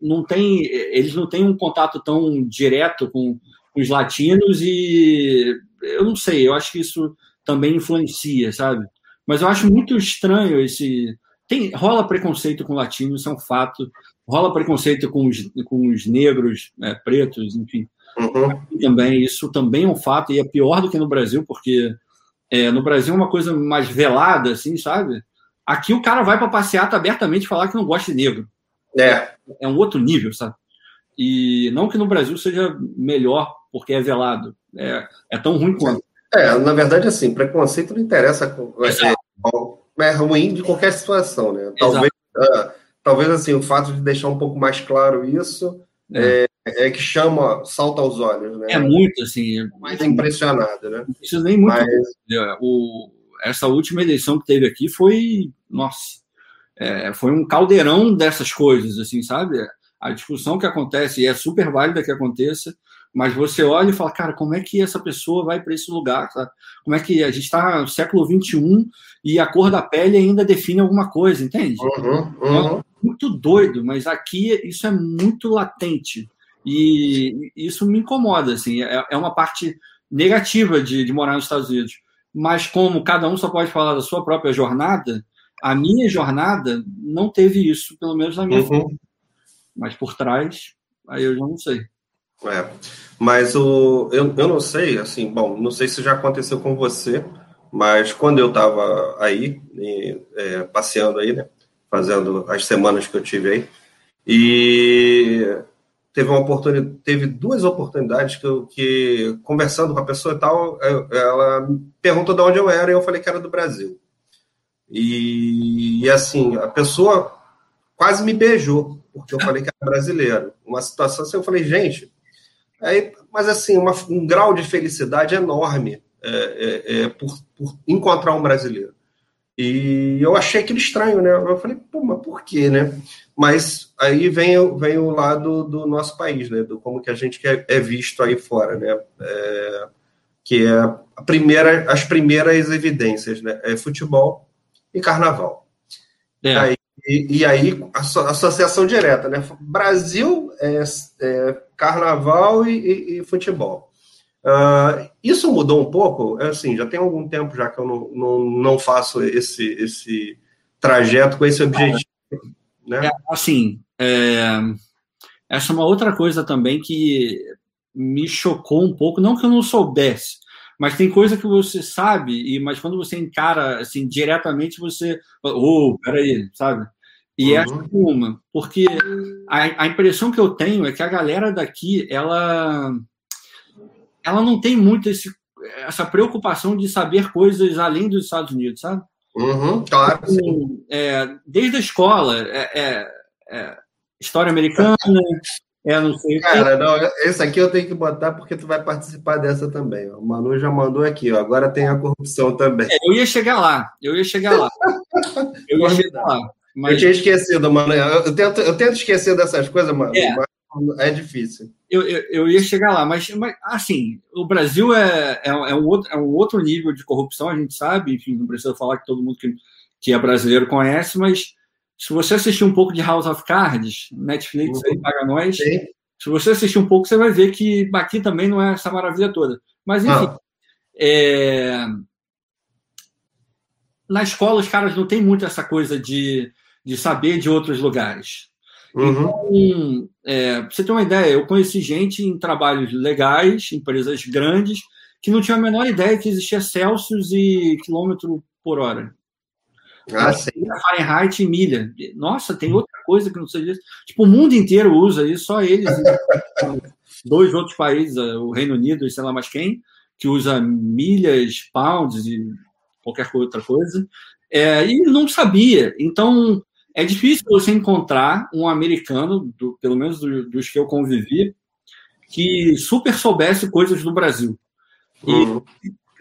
não tem, eles não têm um contato tão direto com, com os latinos e eu não sei, eu acho que isso também influencia, sabe? Mas eu acho muito estranho esse. Tem, rola preconceito com latinos, isso é um fato. Rola preconceito com os, com os negros, né, pretos, enfim. Uhum. Também, isso também é um fato, e é pior do que no Brasil, porque é, no Brasil é uma coisa mais velada, assim, sabe? Aqui o cara vai para passeata abertamente falar que não gosta de negro. É. É um outro nível, sabe? E não que no Brasil seja melhor porque é velado. É, é tão ruim quanto. É, na verdade, assim, preconceito não interessa. Exato, é ruim de qualquer situação, né? Talvez, uh, talvez assim, o fato de deixar um pouco mais claro isso é, é, é que chama, salta aos olhos, né? É muito, assim. Mais impressionado, né? Não precisa nem muito. Mas... O, essa última eleição que teve aqui foi, nossa, é, foi um caldeirão dessas coisas, assim, sabe? A discussão que acontece, e é super válida que aconteça, mas você olha e fala, cara, como é que essa pessoa vai para esse lugar? Sabe? Como é que a gente está no século XXI e a cor da pele ainda define alguma coisa, entende? Uhum, uhum. É muito doido, mas aqui isso é muito latente. E isso me incomoda, assim, é, é uma parte negativa de, de morar nos Estados Unidos. Mas como cada um só pode falar da sua própria jornada, a minha jornada não teve isso, pelo menos na minha uhum. vida. Mas por trás, aí eu já não sei. É, mas o, eu, eu não sei, assim, bom, não sei se já aconteceu com você, mas quando eu estava aí, e, é, passeando aí, né, fazendo as semanas que eu tive aí, e teve uma oportunidade, teve duas oportunidades que, eu, que conversando com a pessoa e tal, ela perguntou de onde eu era e eu falei que era do Brasil. E, e, assim, a pessoa quase me beijou, porque eu falei que era brasileiro. Uma situação assim, eu falei, gente, aí, mas assim, uma, um grau de felicidade enorme é, é, é, por, por, encontrar um brasileiro. E eu achei aquilo estranho, né? Eu falei, pô, mas por quê, né? Mas aí vem, vem o lado do nosso país, né? Do como que a gente é, é visto aí fora, né? É, que é a primeira, as primeiras evidências, né? É futebol, e carnaval. É. Aí, e, e, aí, associação direta, né? Brasil, é, é carnaval e, e, e futebol. Uh, isso mudou um pouco, é assim, já tem algum tempo já que eu não, não, não faço esse, esse trajeto com esse objetivo. Né? É, assim, é, essa é uma outra coisa também que me chocou um pouco, não que eu não soubesse, mas tem coisa que você sabe, e mas quando você encara assim diretamente, você. Oh, peraí, sabe? E uhum. essa é uma, porque a, a impressão que eu tenho é que a galera daqui, ela, ela não tem muito esse, essa preocupação de saber coisas além dos Estados Unidos, sabe? Uhum, claro. Então, é, desde a escola, é, é, é história americana, é, não sei. Cara, não, esse aqui eu tenho que botar porque tu vai participar dessa também. O Manu já mandou aqui, ó. Agora tem a corrupção também. É, eu ia chegar lá, eu ia chegar lá. Eu ia chegar lá. Mas... Eu tinha esquecido, mano. Eu tento, eu tento esquecer dessas coisas, mano. É, mas é difícil. Eu, eu, eu, ia chegar lá, mas, mas assim, o Brasil é, é, é, um outro, é um outro nível de corrupção, a gente sabe, enfim, não precisa falar que todo mundo que, que é brasileiro conhece, mas se você assistir um pouco de House of Cards, Netflix uhum. aí paga nós. Sim. Se você assistir um pouco, você vai ver que aqui também não é essa maravilha toda. Mas, enfim. Ah. É... Na escola, os caras não têm muito essa coisa de, de saber de outros lugares. Uhum. Então, é, pra você ter uma ideia, eu conheci gente em trabalhos legais, empresas grandes, que não tinha a menor ideia que existia Celsius e quilômetro por hora. Ah, sim. Fahrenheit e milha. Nossa, tem outra coisa que não sei disso. Tipo, o mundo inteiro usa isso, só eles. dois outros países, o Reino Unido e sei lá mais quem, que usa milhas, pounds e qualquer outra coisa. É, e não sabia. Então, é difícil você encontrar um americano, do, pelo menos do, dos que eu convivi, que super soubesse coisas do Brasil. E uhum.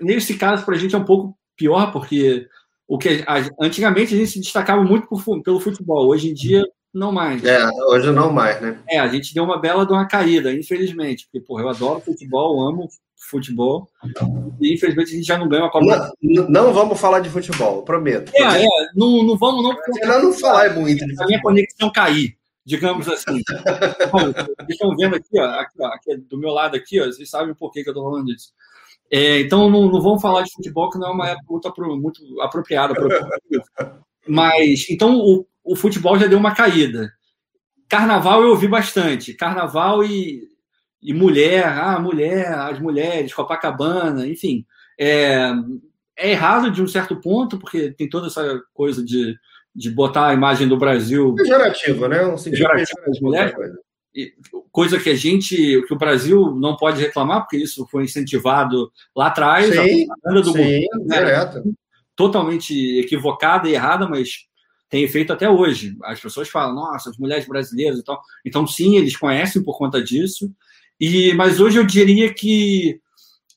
nesse caso, para a gente é um pouco pior, porque o que a, antigamente a gente se destacava muito por, pelo futebol, hoje em dia não mais. É, hoje não mais, né? É, a gente deu uma bela de uma caída, infelizmente, porque porra, eu adoro futebol, amo futebol, e infelizmente a gente já não ganha uma Copa. Não, não vamos falar de futebol, prometo. É, é, não, não vamos não. Melhor não falar é muito. A minha conexão cair, digamos assim. Bom, vocês estão vendo aqui, ó, aqui, ó, aqui, do meu lado aqui, ó, vocês sabem por que, que eu estou falando disso. É, então, não, não, vamos falar de futebol, que não é uma época muito, muito apropriada. Mas, então, o, o futebol já deu uma caída. Carnaval eu ouvi bastante. Carnaval e, e mulher, ah, mulher, as mulheres, Copacabana, enfim. É, é errado de um certo ponto, porque tem toda essa coisa de, de botar a imagem do Brasil. Pejorativo, né? Um pejorativo das mulheres coisa que a gente, que o Brasil não pode reclamar, porque isso foi incentivado lá atrás, sim, a propaganda do sim, governo, né? totalmente equivocada e errada, mas tem efeito até hoje. As pessoas falam, nossa, as mulheres brasileiras e tal. Então, sim, eles conhecem por conta disso. E, mas hoje eu diria que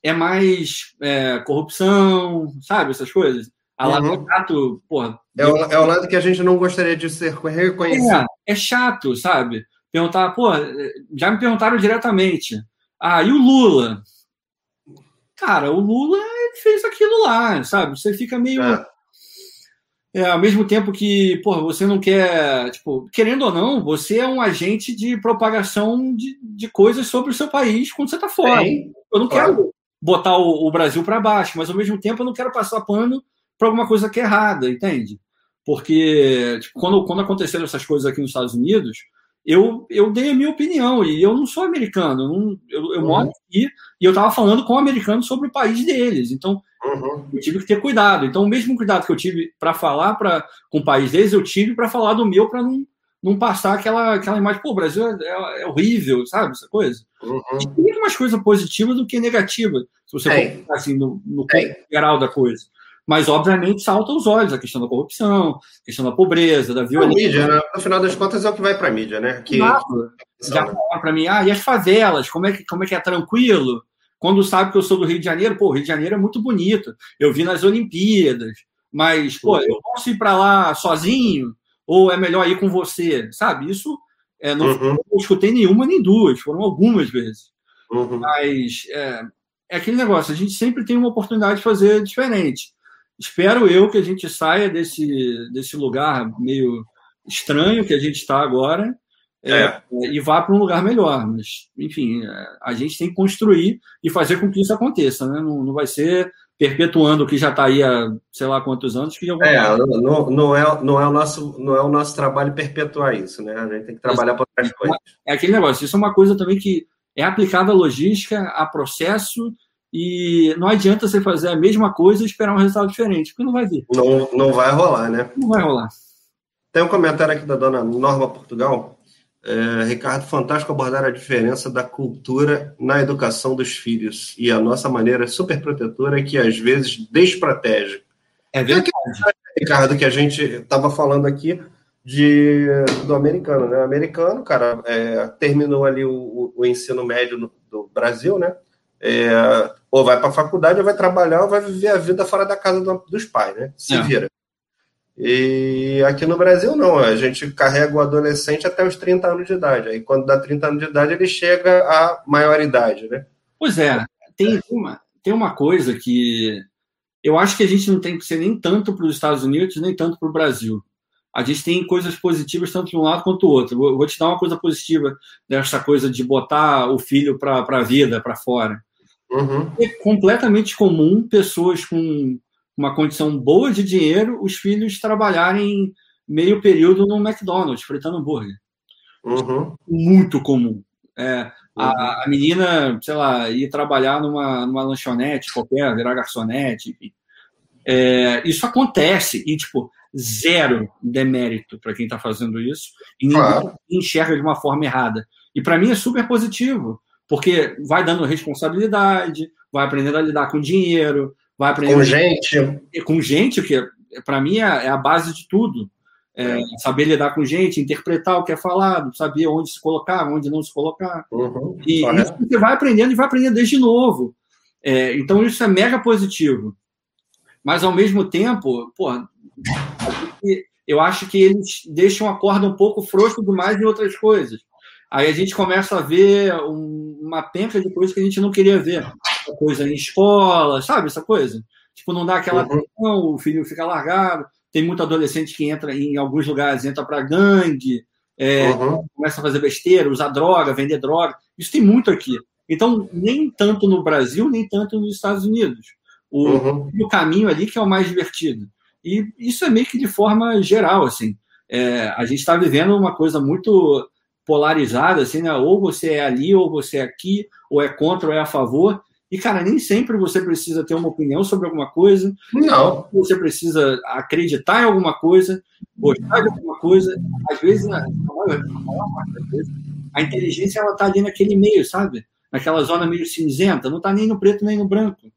é mais é, corrupção, sabe, essas coisas. A uhum. Gato, porra. É o, é o lado que a gente não gostaria de ser reconhecido. É, é chato, sabe? Perguntar, pô, já me perguntaram diretamente. Ah, e o Lula? Cara, o Lula fez aquilo lá, sabe? Você fica meio. É. É, ao mesmo tempo que, pô, você não quer, tipo, querendo ou não, você é um agente de propagação de, de coisas sobre o seu país quando você está fora. Sim, eu não claro. quero botar o, o Brasil para baixo, mas ao mesmo tempo eu não quero passar pano para alguma coisa que é errada, entende? Porque tipo, quando, quando aconteceram essas coisas aqui nos Estados Unidos, eu, eu dei a minha opinião, e eu não sou americano, eu, não, eu, eu uhum. moro aqui, e eu estava falando com americanos sobre o país deles, então uhum. eu tive que ter cuidado. Então, o mesmo cuidado que eu tive para falar pra, com o país deles, eu tive para falar do meu, para não, não passar aquela, aquela imagem, pô, o Brasil é, é, é horrível, sabe, essa coisa. Uhum. Tem mais coisa positiva do que negativa, se você for assim, no, no geral da coisa. Mas, obviamente, salta os olhos a questão da corrupção, a questão da pobreza, da violência. A mídia, né? No final das contas, é o que vai para a mídia, né? Que... Já falaram para mim, ah, e as favelas, como é, que, como é que é tranquilo? Quando sabe que eu sou do Rio de Janeiro, pô, o Rio de Janeiro é muito bonito. Eu vi nas Olimpíadas, mas, pô, eu posso ir para lá sozinho? Ou é melhor ir com você? Sabe? Isso é, não, uhum. não escutei nenhuma nem duas, foram algumas vezes. Uhum. Mas é, é aquele negócio, a gente sempre tem uma oportunidade de fazer diferente espero eu que a gente saia desse, desse lugar meio estranho que a gente está agora é. É, e vá para um lugar melhor. Mas, enfim, é, a gente tem que construir e fazer com que isso aconteça. Né? Não, não vai ser perpetuando o que já está aí há sei lá quantos anos. Que é, não, não, é, não, é o nosso, não é o nosso trabalho perpetuar isso. Né? A gente tem que trabalhar para outras coisas. É aquele negócio. Isso é uma coisa também que é aplicada à logística, a processo e não adianta você fazer a mesma coisa e esperar um resultado diferente, porque não vai vir. Não, não vai rolar, né? Não vai rolar. Tem um comentário aqui da dona Norma Portugal. É, Ricardo, fantástico abordar a diferença da cultura na educação dos filhos e a nossa maneira super protetora que às vezes desprotege. É verdade. É Ricardo, que a gente estava falando aqui de, do americano, né? O americano, cara, é, terminou ali o, o ensino médio no, do Brasil, né? É, ou vai para a faculdade, ou vai trabalhar, ou vai viver a vida fora da casa do, dos pais, né? Se é. vira. E aqui no Brasil, não. A gente carrega o adolescente até os 30 anos de idade. Aí, quando dá 30 anos de idade, ele chega à maioridade, né? Pois é. Tem uma, tem uma coisa que eu acho que a gente não tem que ser nem tanto para os Estados Unidos, nem tanto para o Brasil. A gente tem coisas positivas tanto de um lado quanto do outro. Vou, vou te dar uma coisa positiva dessa coisa de botar o filho para a vida, para fora. Uhum. É completamente comum pessoas com uma condição boa de dinheiro, os filhos trabalharem meio período no McDonald's, fritando hambúrguer. Uhum. Muito comum. É, uhum. a, a, menina, sei lá, ir trabalhar numa, numa lanchonete qualquer, virar garçonete, enfim. É, isso acontece e, tipo, zero demérito para quem está fazendo isso e ninguém claro. enxerga de uma forma errada. E para mim é super positivo, porque vai dando responsabilidade, vai aprendendo a lidar com dinheiro, vai aprendendo com gente, com gente que para mim é, é, a base de tudo. É, saber lidar com gente, interpretar o que é falado, saber onde se colocar, onde não se colocar. Uhum, e isso você vai aprendendo e vai aprendendo desde novo. É, então isso é mega positivo. Mas ao mesmo tempo, porra, eu acho que eles deixam a corda um pouco frouxa demais em outras coisas. Aí a gente começa a ver um, uma penca de coisas que a gente não queria ver. Coisa em escola, sabe? Essa coisa. Tipo, não dá aquela uhum. atenção, o filho fica largado. Tem muito adolescente que entra em alguns lugares, entra para gangue, é, uhum. começa a fazer besteira, usar droga, vender droga. Isso tem muito aqui. Então, nem tanto no Brasil, nem tanto nos Estados Unidos. O, uhum. o caminho ali que é o mais divertido. E isso é meio que de forma geral, assim. É, a gente está vivendo uma coisa muito polarizada, assim, né? Ou você é ali, ou você é aqui, ou é contra, ou é a favor. E, cara, nem sempre você precisa ter uma opinião sobre alguma coisa. Não. Você precisa acreditar em alguma coisa, gostar de alguma coisa. Às vezes, a a inteligência ela tá ali naquele meio, sabe? Naquela zona meio cinzenta. Não está nem no preto nem no branco.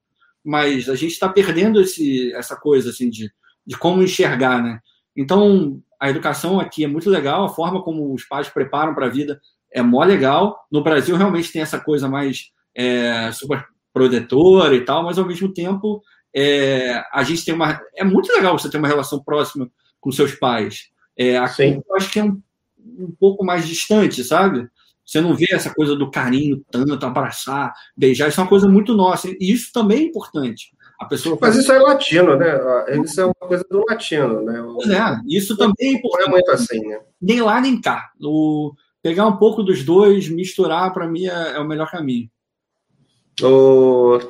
mas a gente está perdendo esse, essa coisa assim de, de como enxergar, né? Então, a educação aqui é muito legal, a forma como os pais preparam para a vida é mó legal. No Brasil, realmente tem essa coisa mais é, super protetora e tal, mas ao mesmo tempo é, a gente tem uma. É muito legal você ter uma relação próxima com seus pais. É, aqui Sim. eu acho que é um, um pouco mais distante, sabe? Você não vê essa coisa do carinho tanto, abraçar, beijar, isso é uma coisa muito nossa. E isso também é importante. A pessoa Mas isso é latino, né? Isso é uma coisa do latino, né? Pois é, isso também é importante. É muito assim, né? Nem lá nem cá. O, pegar um pouco dos dois, misturar, para mim é, é, o melhor caminho.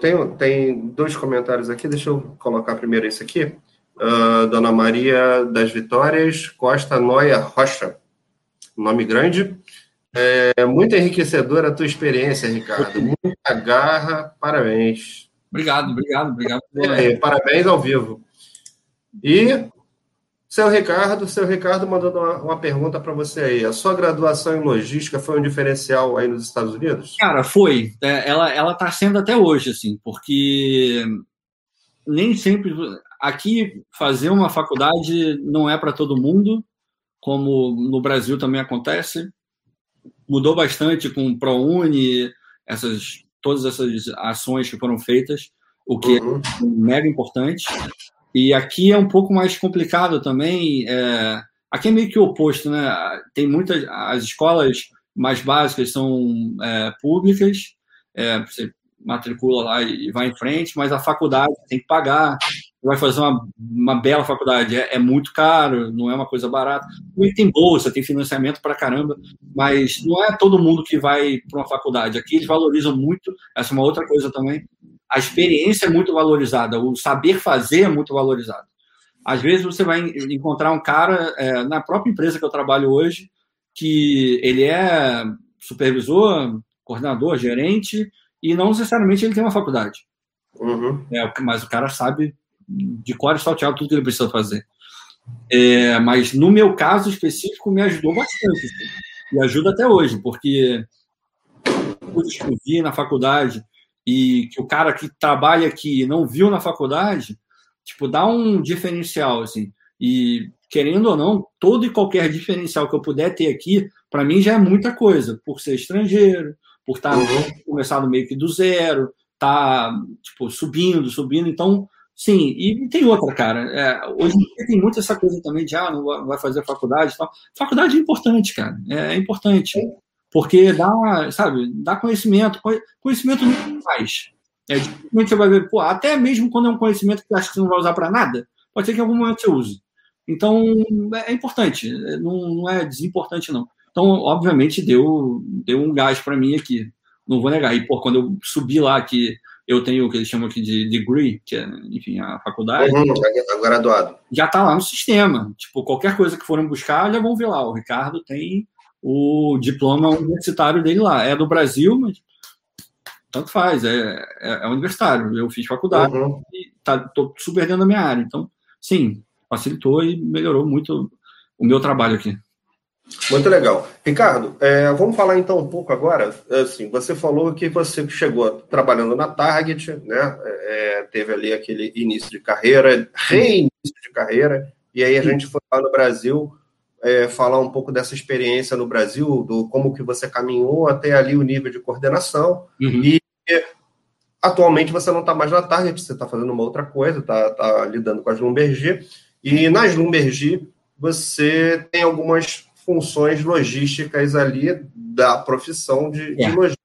Tem, tem dois comentários aqui, deixa eu colocar primeiro esse aqui. Uh, Dona Maria das Vitórias, Costa Noia Rocha. Nome grande. É muito enriquecedora a tua experiência, Ricardo. Muita garra, parabéns. Obrigado, obrigado, obrigado. É, parabéns ao vivo. E seu Ricardo, seu Ricardo mandando uma, uma pergunta para você aí. A sua graduação em logística foi um diferencial aí nos Estados Unidos? Cara, foi. É, ela ela está sendo até hoje, assim, porque nem sempre aqui fazer uma faculdade não é para todo mundo, como no Brasil também acontece. Mudou bastante com o ProUni, essas todas essas ações que foram feitas, o que é uhum. é mega importante. E aqui é um pouco mais complicado também. É, aqui é meio que o oposto, né? Tem muitas. As escolas mais básicas são é, públicas, é, você matricula lá e vai em frente, mas a faculdade tem que pagar. Vai fazer uma, uma bela faculdade, é, é muito caro, não é uma coisa barata. E tem bolsa, tem financiamento para caramba, mas não é todo mundo que vai para uma faculdade. Aqui eles valorizam muito, essa é uma outra coisa também, a experiência é muito valorizada, o saber fazer é muito valorizado. Às vezes você vai encontrar um cara é, na própria empresa que eu trabalho hoje, que ele é supervisor, coordenador, gerente, e não necessariamente ele tem uma faculdade. Uhum. É, mas o cara sabe de cor e salteado tudo que ele precisa fazer. É, mas no meu caso específico me ajudou bastante. Assim, e ajuda até hoje, porque que eu vi na faculdade e que o cara que trabalha aqui não viu na faculdade, tipo, dá um diferencial, assim. E, querendo ou não, todo e qualquer diferencial que eu puder ter aqui, para mim já é muita coisa, por ser estrangeiro, por estar tá uhum. começado meio que do zero, tá, tipo, subindo, subindo. Então, sim, e tem outra, cara. É, hoje em dia tem muito essa coisa também de, ah, não vai fazer faculdade e tal. Faculdade é importante, cara. É, é importante. Porque dá, sabe, dá conhecimento. Conhecimento não faz. É, dificilmente você vai ver, pô, até mesmo quando é um conhecimento que você acha que você não vai usar para nada, pode ser que em algum momento você use. Então, é, é importante, é, não, não é desimportante, não. Então, obviamente, deu, deu um gás para mim aqui. Não vou negar. E, pô, quando eu subi lá, que eu tenho o que eles chamam aqui de degree, que é, enfim, a faculdade. Uhum, tá graduado. Já está lá no sistema. Tipo, qualquer coisa que forem buscar, já vão ver lá. O Ricardo tem o diploma universitário dele lá. É do Brasil, mas tanto faz, é, é, é universitário. Eu fiz faculdade uhum. e tá, tô super dentro da minha área. Então, sim, facilitou e melhorou muito o meu trabalho aqui. Muito legal. Ricardo, é, vamos falar então um pouco agora. Assim, você falou que você chegou trabalhando na Target, né? É, teve ali aquele início de carreira, reinício de carreira, e aí a gente foi lá no Brasil é, falar um pouco dessa experiência no Brasil, do como que você caminhou até ali o nível de coordenação. Uhum. E atualmente você não está mais na Target, você está fazendo uma outra coisa, está tá lidando com as Lumberg. E nas Lumberg você tem algumas funções logísticas ali da profissão de, é. de logística.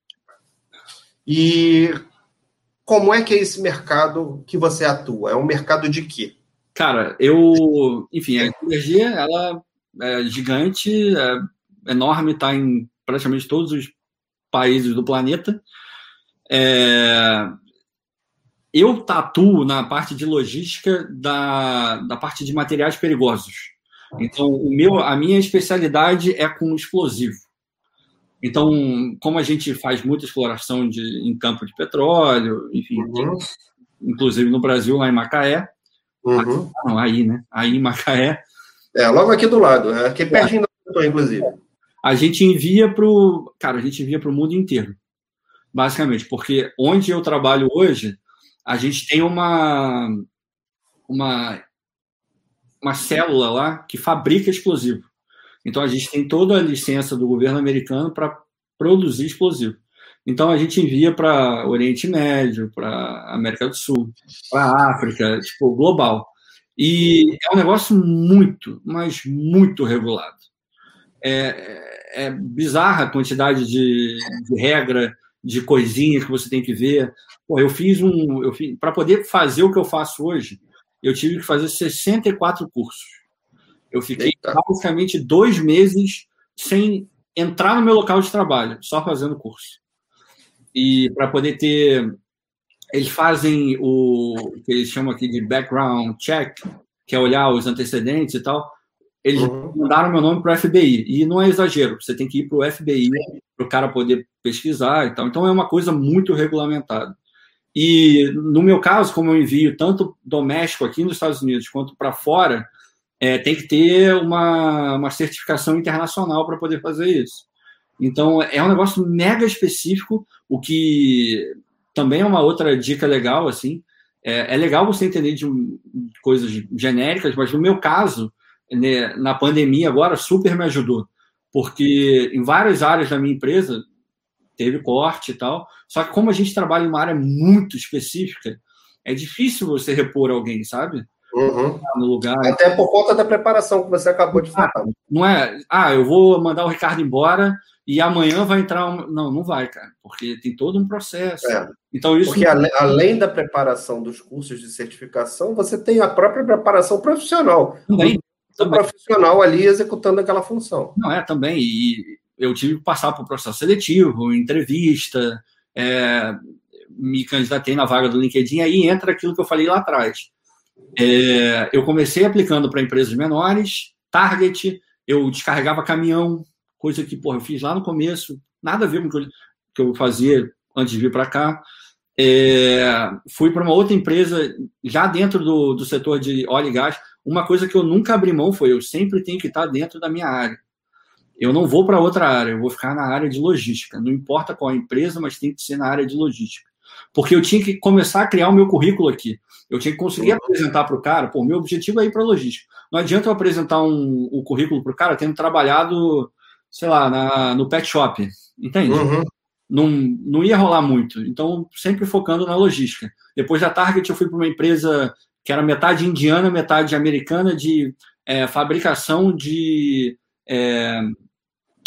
E como é que é esse mercado que você atua? É um mercado de quê? Cara, eu, enfim, a energia, ela é gigante, é enorme, está em praticamente todos os países do planeta. É, eu tatuo na parte de logística da, da parte de materiais perigosos. Então, o meu, a minha especialidade é com explosivo. Então, como a gente faz muita exploração de, em campo de petróleo, enfim, uhum. inclusive no Brasil, lá em Macaé, uhum. não, aí, né? Aí em Macaé, é, logo aqui do lado, é aqui pertinho é. da inclusive. A gente envia para o. Cara, a gente envia para o mundo inteiro. Basicamente, porque onde eu trabalho hoje, a gente tem uma, uma, uma célula lá que fabrica explosivo. Então, a gente tem toda a licença do governo americano para produzir explosivo. Então, a gente envia para Oriente Médio, para América do Sul, para África, tipo, global. E é um negócio muito, mas muito regulado. É, é bizarra a quantidade de, de regra, de coisinhas que você tem que ver. Pô, eu fiz um. Eu para poder fazer o que eu faço hoje, eu tive que fazer 64 cursos. Eu fiquei Eita. basicamente dois meses sem entrar no meu local de trabalho, só fazendo curso. E para poder ter eles fazem o que eles chamam aqui de background check, que é olhar os antecedentes e tal. Eles uhum. mandaram meu nome para o FBI. E não é exagero, você tem que ir para o FBI para o cara poder pesquisar e tal. Então é uma coisa muito regulamentada. E no meu caso, como eu envio tanto doméstico aqui nos Estados Unidos quanto para fora, é, tem que ter uma, uma certificação internacional para poder fazer isso. Então é um negócio mega específico, o que também é uma outra dica legal, assim. É, é legal você entender de, coisas genéricas, mas no meu caso, né, na pandemia agora, super me ajudou. Porque em várias áreas da minha empresa teve corte e tal. Só que como a gente trabalha em uma área muito específica, é difícil você repor alguém, sabe? Uhum. No lugar. Até por conta da preparação que você acabou de falar. Não é, ah, eu vou mandar o Ricardo embora e amanhã vai entrar um... Não, não vai, cara, porque tem todo um processo. É. Então, isso porque não... além da preparação dos cursos de certificação, você tem a própria preparação profissional. Também. O profissional ali executando aquela função. Não, é, também. E eu tive que passar por processo seletivo, entrevista, é, me candidatei na vaga do LinkedIn, aí entra aquilo que eu falei lá atrás. É, eu comecei aplicando para empresas menores, target, eu descarregava caminhão, coisa que porra, eu fiz lá no começo, nada a ver com o que eu, que eu fazia antes de vir para cá. É, fui para uma outra empresa, já dentro do, do setor de óleo e gás. Uma coisa que eu nunca abri mão foi: eu sempre tenho que estar dentro da minha área. Eu não vou para outra área, eu vou ficar na área de logística. Não importa qual a empresa, mas tem que ser na área de logística. Porque eu tinha que começar a criar o meu currículo aqui. Eu tinha que conseguir apresentar para o cara, pô, meu objetivo é ir para logística. Não adianta eu apresentar um, um currículo para o cara tendo trabalhado sei lá, na, no pet shop, entende? Uhum. Não, não ia rolar muito. Então, sempre focando na logística. Depois da Target, eu fui para uma empresa que era metade indiana, metade americana, de é, fabricação de é,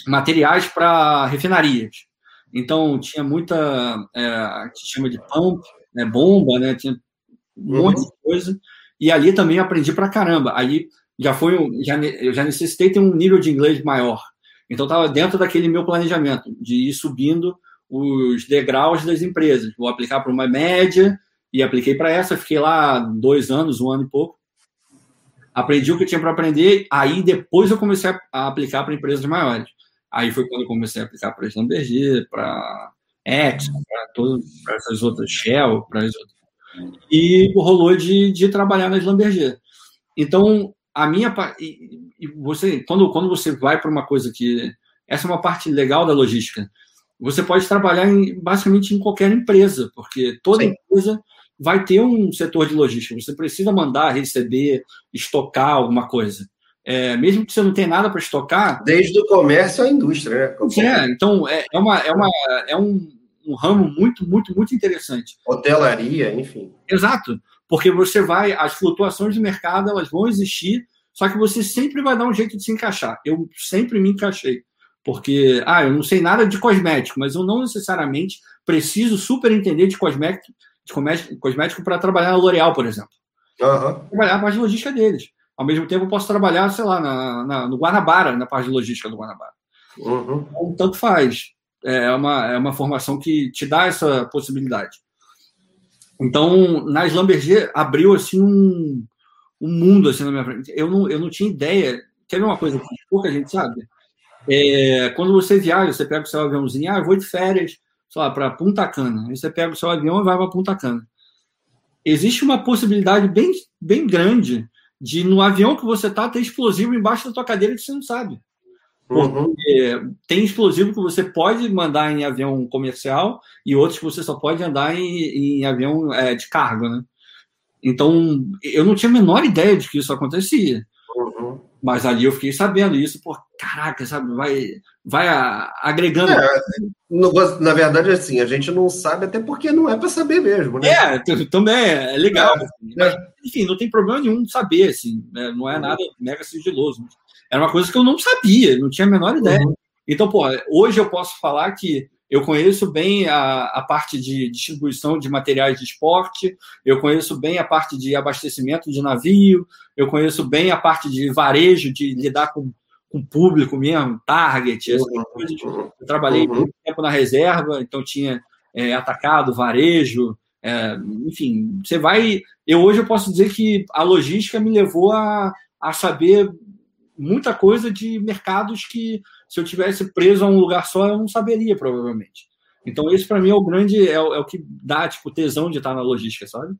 materiais para refinarias. Então, tinha muita, é, a gente chama de pump, né, bomba, né, tinha um uhum. monte de coisa. E ali também aprendi para caramba. Aí já foi, já, eu já necessitei ter um nível de inglês maior. Então, estava dentro daquele meu planejamento, de ir subindo os degraus das empresas. Vou aplicar para uma média, e apliquei para essa, fiquei lá dois anos, um ano e pouco. Aprendi o que tinha para aprender, aí depois eu comecei a aplicar para empresas maiores. Aí foi quando eu comecei a aplicar para Schlumberger, para Exxon, para todas essas outras, Shell, para as outras. E rolou de, de trabalhar na Schlumberger. Então, a minha você quando, quando você vai para uma coisa que essa é uma parte legal da logística. Você pode trabalhar em, basicamente em qualquer empresa porque toda Sim. empresa vai ter um setor de logística. Você precisa mandar receber estocar alguma coisa. É, mesmo que você não tenha nada para estocar desde o comércio à indústria né? é, então é, é uma é uma é um, um ramo muito muito muito interessante. Hotelaria enfim. Exato porque você vai as flutuações do mercado elas vão existir só que você sempre vai dar um jeito de se encaixar. Eu sempre me encaixei. Porque, ah, eu não sei nada de cosmético, mas eu não necessariamente preciso super entender de cosmético, de cosmético para trabalhar na L'Oréal, por exemplo. Uhum. Trabalhar a parte de logística deles. Ao mesmo tempo, eu posso trabalhar, sei lá, na, na, no Guanabara, na parte de logística do Guanabara. Uhum. Então, tanto faz. É uma, é uma formação que te dá essa possibilidade. Então, na Slamberger, abriu assim um, um mundo assim na minha frente. Eu não, eu não tinha ideia. Quer ver uma coisa que pouca gente sabe? É, quando você viaja, você pega o seu aviãozinho, ah, eu vou de férias, sei lá, para Punta Cana. Aí você pega o seu avião e vai para Punta Cana. Existe uma possibilidade bem, bem grande de no avião que você tá ter explosivo embaixo da tua cadeira que você não sabe. Porque uhum. tem explosivo que você pode mandar em avião comercial e outros que você só pode andar em, em avião é, de carga, né? Então, eu não tinha a menor ideia de que isso acontecia. Uhum. Mas ali eu fiquei sabendo isso, por caraca, sabe, vai, vai agregando. É, na verdade, assim, a gente não sabe, até porque não é para saber mesmo, né? É, também é legal. É, assim, mas, enfim, não tem problema nenhum saber, assim, né? não é uhum. nada mega sigiloso. Era uma coisa que eu não sabia, não tinha a menor ideia. Uhum. Então, pô, hoje eu posso falar que eu conheço bem a, a parte de distribuição de materiais de esporte, eu conheço bem a parte de abastecimento de navio, eu conheço bem a parte de varejo, de lidar com com público mesmo, target, essas uhum. coisas. Eu trabalhei uhum. muito tempo na reserva, então tinha é, atacado, varejo, é, enfim, você vai. Eu hoje eu posso dizer que a logística me levou a, a saber muita coisa de mercados que se eu tivesse preso a um lugar só eu não saberia provavelmente. Então esse para mim é o grande é o, é o, que dá tipo tesão de estar na logística, sabe?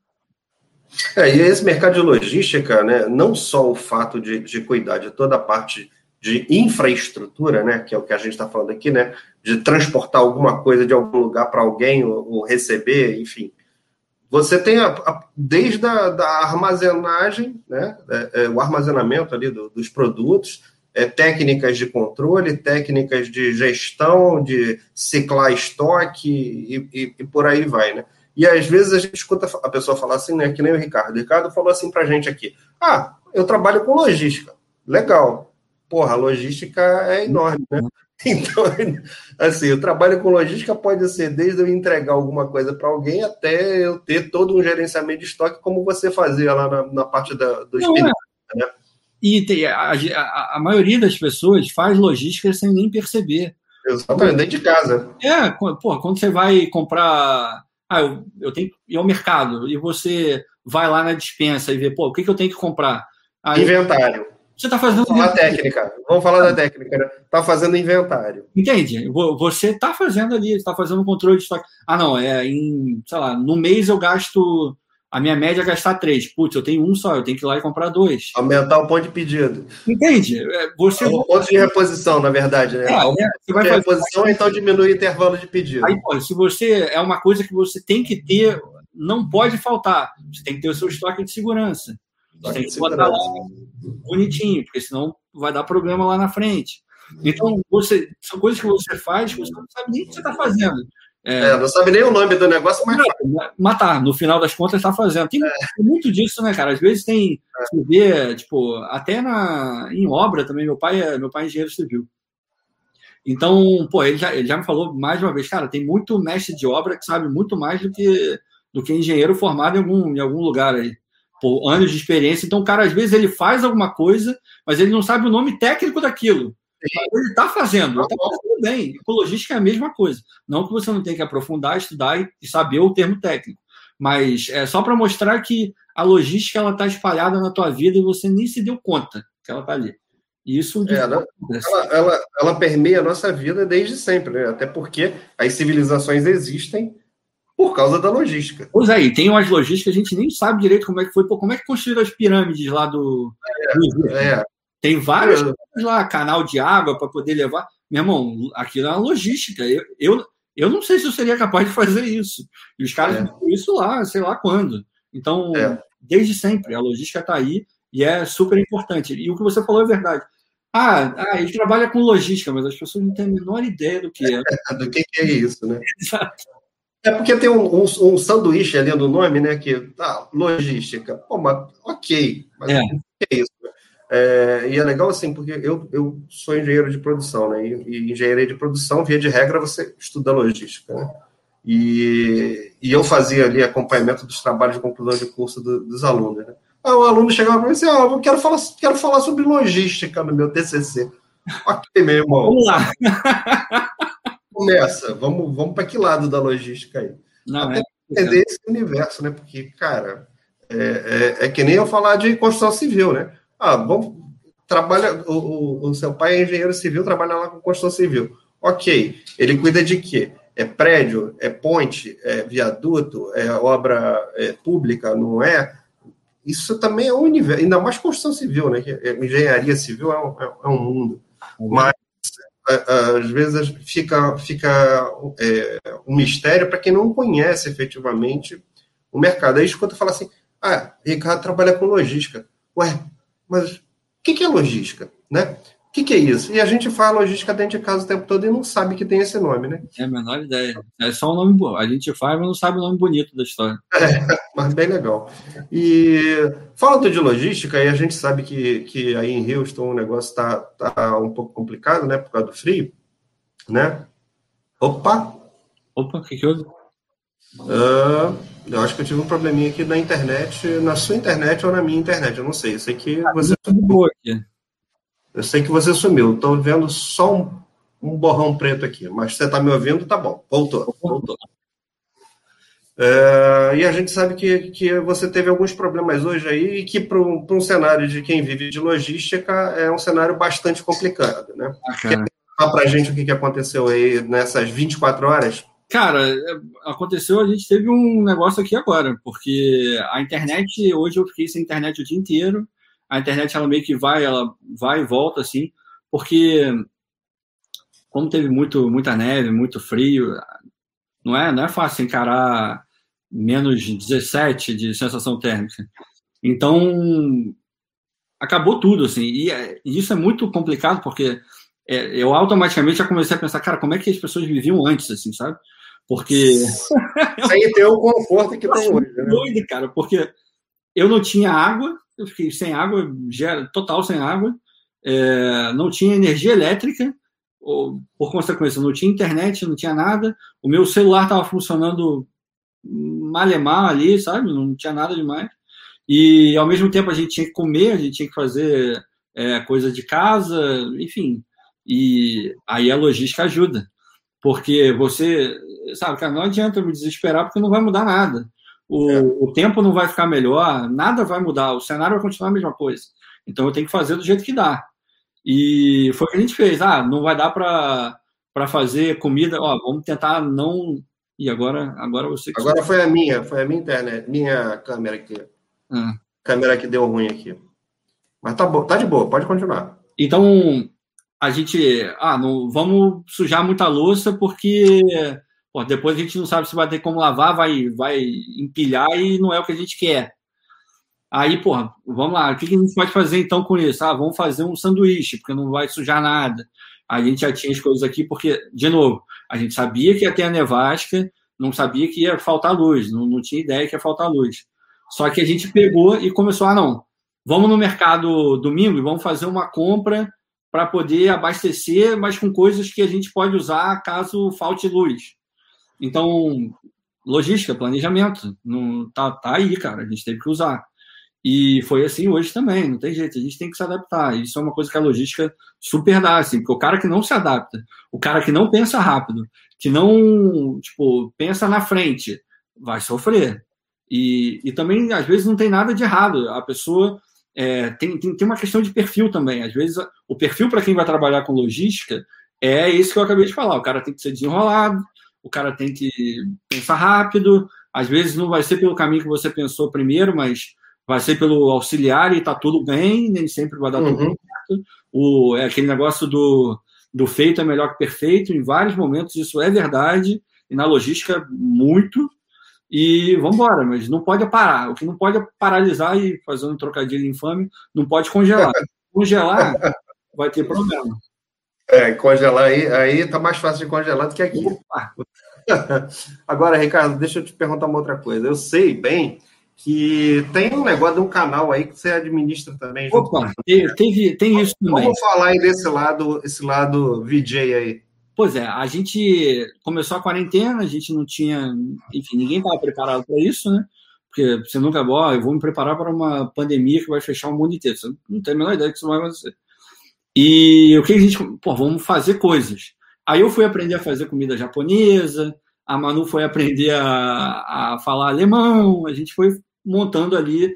É, e esse mercado de logística, né, não só o fato de, de cuidar de toda a parte de infraestrutura, né, que é o que a gente está falando aqui, né, de transportar alguma coisa de algum lugar para alguém ou, ou, receber, enfim. Você tem a, a, desde a da armazenagem, né, é, é, o armazenamento ali do, dos produtos, é, técnicas de controle, técnicas de gestão, de ciclar estoque e, e, e, por aí vai, né? E às vezes a gente escuta a pessoa falar assim, né, que nem o Ricardo. O Ricardo falou assim para a gente aqui: ah, eu trabalho com logística. Legal porra, a logística é enorme, né? Então, assim, o trabalho com logística pode ser desde eu entregar alguma coisa para alguém até eu ter todo um gerenciamento de estoque, como você fazia lá na, na parte da, do espírito, é. né? E tem, a, a, a, maioria das pessoas faz logística sem nem perceber. Exatamente, dentro de casa. É, pô, quando você vai comprar. Ah, eu, eu tenho que ir ao mercado e você vai lá na dispensa e vê, pô, o que, que eu tenho que comprar? Aí, Inventário você está fazendo. Vamos falar técnica. Vamos falar da técnica. Está fazendo inventário. Entende? Você está fazendo ali, está fazendo controle de estoque. Ah, não, é em, sei lá, no mês eu gasto. A minha média é gastar três. Putz, eu tenho um só, eu tenho que ir lá e comprar dois. Aumentar o ponto de pedido. Entende? É, você... É o ponto de reposição, na verdade, né? É, é, você vai fazer... reposição, então diminui o intervalo de pedido. Aí, pô, se você. É uma coisa que você tem que ter, não pode faltar. Você tem que ter o seu estoque de segurança. Você tem que botar lá bonitinho, porque senão vai dar problema lá na frente. Então, você, são coisas que você faz que você não sabe nem o que você está fazendo. É, é, não sabe nem o nome do negócio, mas. Matar, no final das contas, está fazendo. Tem, é. muito disso, né, cara? Às vezes tem. É. Você vê, tipo, até na, em obra também. Meu pai é, meu pai é engenheiro civil. Então, pô, ele já, ele já me falou mais uma vez, cara, tem muito mestre de obra que sabe muito mais do que, do que engenheiro formado em algum, em algum lugar aí por anos de experiência. Então, o cara, às vezes, ele faz alguma coisa, mas ele não sabe o nome técnico daquilo. Ele está fazendo, está fazendo bem. Ecologística é a mesma coisa. Não que você não tenha que aprofundar, estudar e saber o termo técnico. Mas é só para mostrar que a logística ela está espalhada na tua vida e você nem se deu conta que ela está ali. Isso é, ela, ela, ela, permeia a nossa vida desde sempre, né? até porque as civilizações existem por causa da logística. Pois aí, é, tem umas logísticas que a gente nem sabe direito como é que foi. Pô, como é que construíram as pirâmides lá do. É, é. Tem várias é. lá, canal de água para poder levar. Meu irmão, aquilo é uma logística. Eu, eu, eu não sei se eu seria capaz de fazer isso. E os caras é. isso lá, sei lá quando. Então, é. desde sempre, a logística está aí e é super importante. E o que você falou é verdade. Ah, ah, ele trabalha com logística, mas as pessoas não têm a menor ideia do que é. do que, que é isso, né? Exato. É porque tem um, um, um, sanduíche ali no nome, né? Que ah, logística. Pô, mas ok, mas é. o que é isso? É, e é legal assim, porque eu, eu sou engenheiro de produção, né? E, e engenharia de produção, via de regra, você estuda logística, né? E, e eu fazia ali acompanhamento dos trabalhos de conclusão de curso do, dos alunos, né? Aí o aluno chegava para mim e disse, ah, eu quero falar, quero falar sobre logística no meu TCC. Ok, meu irmão. Vamos lá. começa? Vamos, vamos para que lado da logística aí? Não, Até é, entender esse universo, né? Porque, cara, é, é, é, que nem eu falar de construção civil, né? Ah, vamos. Trabalha, o, o, seu pai é engenheiro civil, trabalha lá com construção civil. Ok, ele cuida de quê? É prédio, é ponte, é viaduto, é obra é, pública, não é? Isso também é um universo, ainda mais construção civil, né? É, engenharia civil é um, é, é um mundo. Mas às vezes fica, fica é, um mistério para quem não conhece efetivamente o mercado. Aí escuta falar assim: ah, Ricardo trabalha com logística. Ué, mas o que, que é logística? Né? O que, que, é isso? E a gente fala logística dentro de casa o tempo todo e não sabe que tem esse nome, né? É a menor ideia. É só um nome bom. A gente faz, mas não sabe o nome bonito da história. É, mas bem legal. E falando de logística, e a gente sabe que, que aí em Houston o negócio está tá um pouco complicado, né? Por causa do frio, né? Opa! Opa, o que, que houve? Uh, eu acho que eu tive um probleminha aqui na internet, na sua internet ou na minha internet, eu não sei. Eu sei que ah, você. Boa aqui. Eu sei que você sumiu. Estou vendo só um, um, borrão preto aqui, mas você está me ouvindo, tá bom. Voltou. Voltou. É, e a gente sabe que, que você teve alguns problemas hoje aí e que para um, um, cenário de quem vive de logística é um cenário bastante complicado, né? Ah, Quer falar para a gente o que, que aconteceu aí nessas 24 horas? Cara, aconteceu, a gente teve um negócio aqui agora, porque a internet, hoje eu fiquei sem internet o dia inteiro, a internet ela meio que vai, ela vai e volta assim, porque como teve muito, muita neve, muito frio, não é, não é fácil encarar menos 17 de sensação térmica. Então, acabou tudo, assim, e, é, e isso é muito complicado, porque é, eu automaticamente já comecei a pensar, cara, como é que as pessoas viviam antes, assim, sabe? Porque. Sem ter o conforto que tem hoje. Né? Doido, cara, porque eu não tinha água, eu fiquei sem água, total sem água, é, não tinha energia elétrica, ou, por consequência, não tinha internet, não tinha nada, o meu celular estava funcionando malemar ali, sabe? Não tinha nada demais. E ao mesmo tempo a gente tinha que comer, a gente tinha que fazer é, coisa de casa, enfim. E aí a logística ajuda. Porque você, sabe, cara, não adianta me desesperar porque não vai mudar nada. O, é. o tempo não vai ficar melhor, nada vai mudar, o cenário vai continuar a mesma coisa. Então eu tenho que fazer do jeito que dá. E foi o que a gente fez. Ah, não vai dar para fazer comida, ó, vamos tentar não. E agora, agora você. Agora foi a minha, foi a minha internet, minha câmera aqui. Ah. Câmera que deu ruim aqui. Mas tá bom, tá de boa, pode continuar. Então, a gente, ah, não vamos sujar muita louça porque pô, depois a gente não sabe se vai ter como lavar, vai, vai empilhar e não é o que a gente quer. Aí, porra, vamos lá, o que a gente pode fazer então com isso? Ah, vamos fazer um sanduíche, porque não vai sujar nada. A gente já tinha as coisas aqui, porque, de novo, a gente sabia que ia ter a nevasca, não sabia que ia faltar luz, não, não tinha ideia que ia faltar luz. Só que a gente pegou e começou, ah, não, vamos no mercado domingo e vamos fazer uma compra para poder abastecer, mas com coisas que a gente pode usar caso falte luz. Então, logística, planejamento, não tá, tá aí, cara, a gente teve que usar. E foi assim hoje também, não tem jeito, a gente tem que se adaptar. Isso é uma coisa que a logística super dá, assim, porque o cara que não se adapta, o cara que não pensa rápido, que não, tipo, pensa na frente, vai sofrer. E, e também, às vezes, não tem nada de errado. A pessoa é, tem, tem, tem uma questão de perfil também. Às vezes, o perfil para quem vai trabalhar com logística é esse que eu acabei de falar. O cara tem que ser desenrolado, o cara tem que pensar rápido. Às vezes não vai ser pelo caminho que você pensou primeiro, mas vai ser pelo auxiliar e tá tudo bem, nem sempre vai dar uhum. tudo certo. O, é aquele negócio do, do feito é melhor que perfeito, em vários momentos isso é verdade, e na logística, muito e vamos embora, mas não pode parar. O que não pode é paralisar e fazer um trocadilho infame, não pode congelar. congelar vai ter problema. É, congelar aí, aí tá mais fácil de congelar do que aqui. Agora, Ricardo, deixa eu te perguntar uma outra coisa. Eu sei bem que tem um negócio de um canal aí que você administra também. Opa, teve, tem isso também. Vamos falar aí desse lado, esse lado VJ aí. Pois é, a gente começou a quarentena, a gente não tinha, enfim, ninguém estava preparado para isso, né? Porque você nunca, ó, eu vou me preparar para uma pandemia que vai fechar o mundo inteiro. Você não tem a menor ideia que isso vai acontecer. E o que a gente, pô, vamos fazer coisas. Aí eu fui aprender a fazer comida japonesa, a Manu foi aprender a, a falar alemão, a gente foi montando ali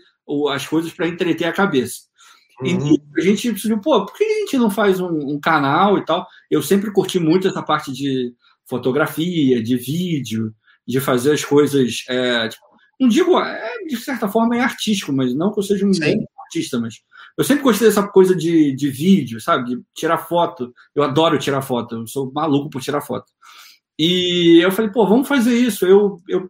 as coisas para entreter a cabeça. Uhum. E a gente decidiu, pô, por que a gente não faz um, um, canal e tal? Eu sempre curti muito essa parte de fotografia, de vídeo, de fazer as coisas. É, tipo, não digo, é, de certa forma é artístico, mas não que eu seja um artista, mas eu sempre gostei dessa coisa de, de vídeo, sabe? De tirar foto. Eu adoro tirar foto, eu sou maluco por tirar foto. E eu falei, pô, vamos fazer isso. Eu, eu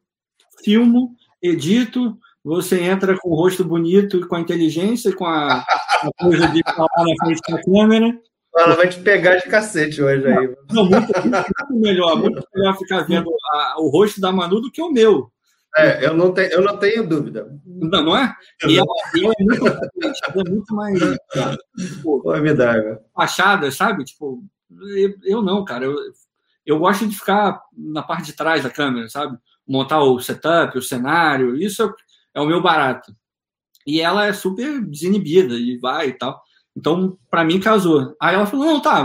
filmo, edito, você entra com o rosto bonito e com a inteligência, com a, a coisa de falar na frente da câmera. Ela vai te pegar de cacete hoje aí. Não, muito, muito melhor, muito melhor ficar vendo a, o rosto da Manu do que o meu. É, eu não tenho, eu não tenho dúvida. Não, não é? E ela, ela é muito, ela é muito mais. Tipo, Formidável. Fachada, sabe? Tipo, eu, eu não, cara. Eu, eu gosto de ficar na parte de trás da câmera, sabe? Montar o setup, o cenário, isso é, é o meu barato. E ela é super desinibida e vai e tal. Então, para mim, casou. Aí ela falou: não, tá,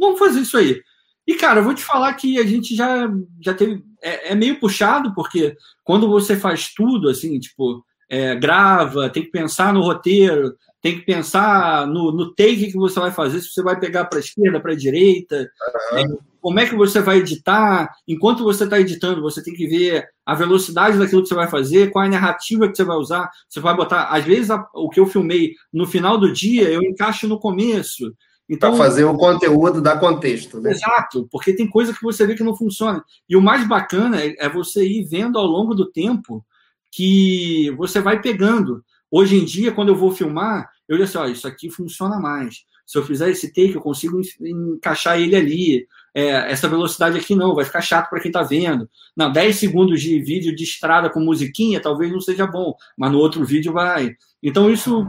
vamos fazer isso aí. E, cara, eu vou te falar que a gente já, já teve. É, é meio puxado, porque quando você faz tudo, assim, tipo, é, grava, tem que pensar no roteiro, tem que pensar no, no take que você vai fazer, se você vai pegar para a esquerda, para a direita, uhum. como é que você vai editar. Enquanto você está editando, você tem que ver a velocidade daquilo que você vai fazer, qual é a narrativa que você vai usar. Você vai botar, às vezes, a, o que eu filmei no final do dia, eu encaixo no começo. Então, para fazer o conteúdo dar contexto. Né? Exato, porque tem coisa que você vê que não funciona. E o mais bacana é, é você ir vendo ao longo do tempo que você vai pegando. Hoje em dia, quando eu vou filmar, eu digo assim, ó, isso aqui funciona mais. Se eu fizer esse take, eu consigo encaixar ele ali. É, essa velocidade aqui não, vai ficar chato para quem está vendo. Não, 10 segundos de vídeo de estrada com musiquinha talvez não seja bom, mas no outro vídeo vai. Então isso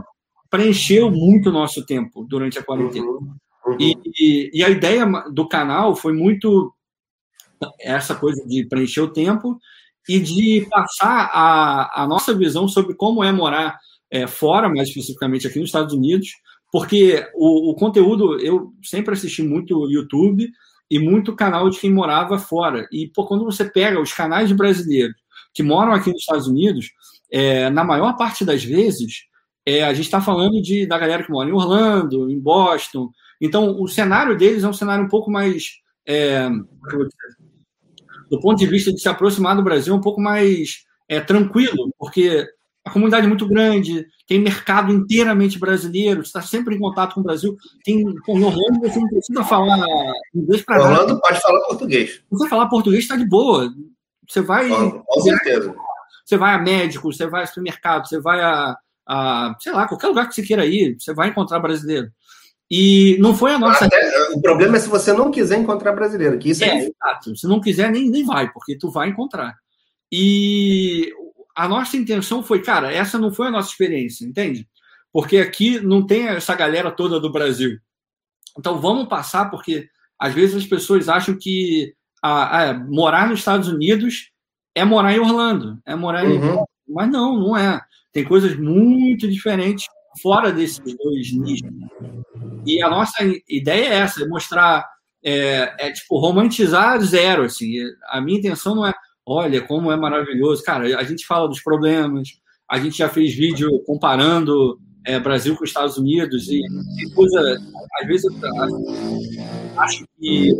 preencheu muito o nosso tempo durante a quarentena. Uhum, uhum. E, e, e a ideia do canal foi muito essa coisa de preencher o tempo e de passar a, a nossa visão sobre como é morar é, fora, mais especificamente aqui nos Estados Unidos, porque o, o, conteúdo, eu sempre assisti muito YouTube e muito canal de quem morava fora. E pô, quando você pega os canais de brasileiros que moram aqui nos Estados Unidos, é, na maior parte das vezes, é, a gente está falando de, da galera que mora em Orlando, em Boston. Então, o cenário deles é um cenário um pouco mais. É, do ponto de vista de se aproximar do Brasil, um pouco mais é, tranquilo, porque a comunidade é muito grande, tem mercado inteiramente brasileiro, está sempre em contato com o Brasil. Tem, com Orlando você não precisa falar inglês para nada. Orlando pode falar português. Você falar português está de boa. Você vai. Com, certeza. Você vai a médico, você vai ao supermercado, você vai a, a, sei lá, qualquer lugar que você queira ir, você vai encontrar brasileiro. E não foi a nossa. Até, o problema é se você não quiser encontrar brasileiro, que isso é. é exato. Se não quiser, nem, nem vai, porque tu vai encontrar. E a nossa intenção foi, cara, essa não foi a nossa experiência, entende? Porque aqui não tem essa galera toda do Brasil. Então vamos passar, porque às vezes as pessoas acham que a, a, morar nos Estados Unidos é morar em Orlando, é morar em. Uhum. Mas não, não é. Tem coisas muito diferentes fora desses dois nichos. E a nossa ideia é essa, é mostrar, é, é, tipo, romantizar zero, assim. A minha intenção não é, olha, como é maravilhoso. Cara, a gente fala dos problemas, a gente já fez vídeo comparando é, Brasil com Estados Unidos e, e coisa, às vezes eu acho que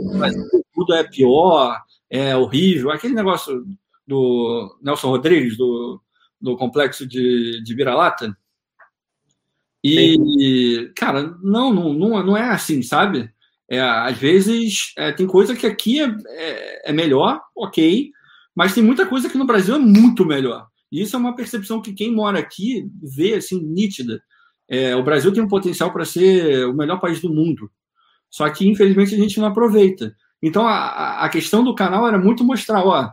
tudo é pior, é horrível. Aquele negócio do Nelson Rodrigues, do, do complexo de, de Vira-Lata, e, Sim. cara, não, não, não, não é assim, sabe? É, às vezes é, tem coisa que aqui é, é, é, melhor, ok, mas tem muita coisa que no Brasil é muito melhor. E isso é uma percepção que quem mora aqui vê assim nítida. É, o Brasil tem um potencial para ser o melhor país do mundo. Só que, infelizmente, a gente não aproveita. Então, a, a questão do canal era muito mostrar: ó,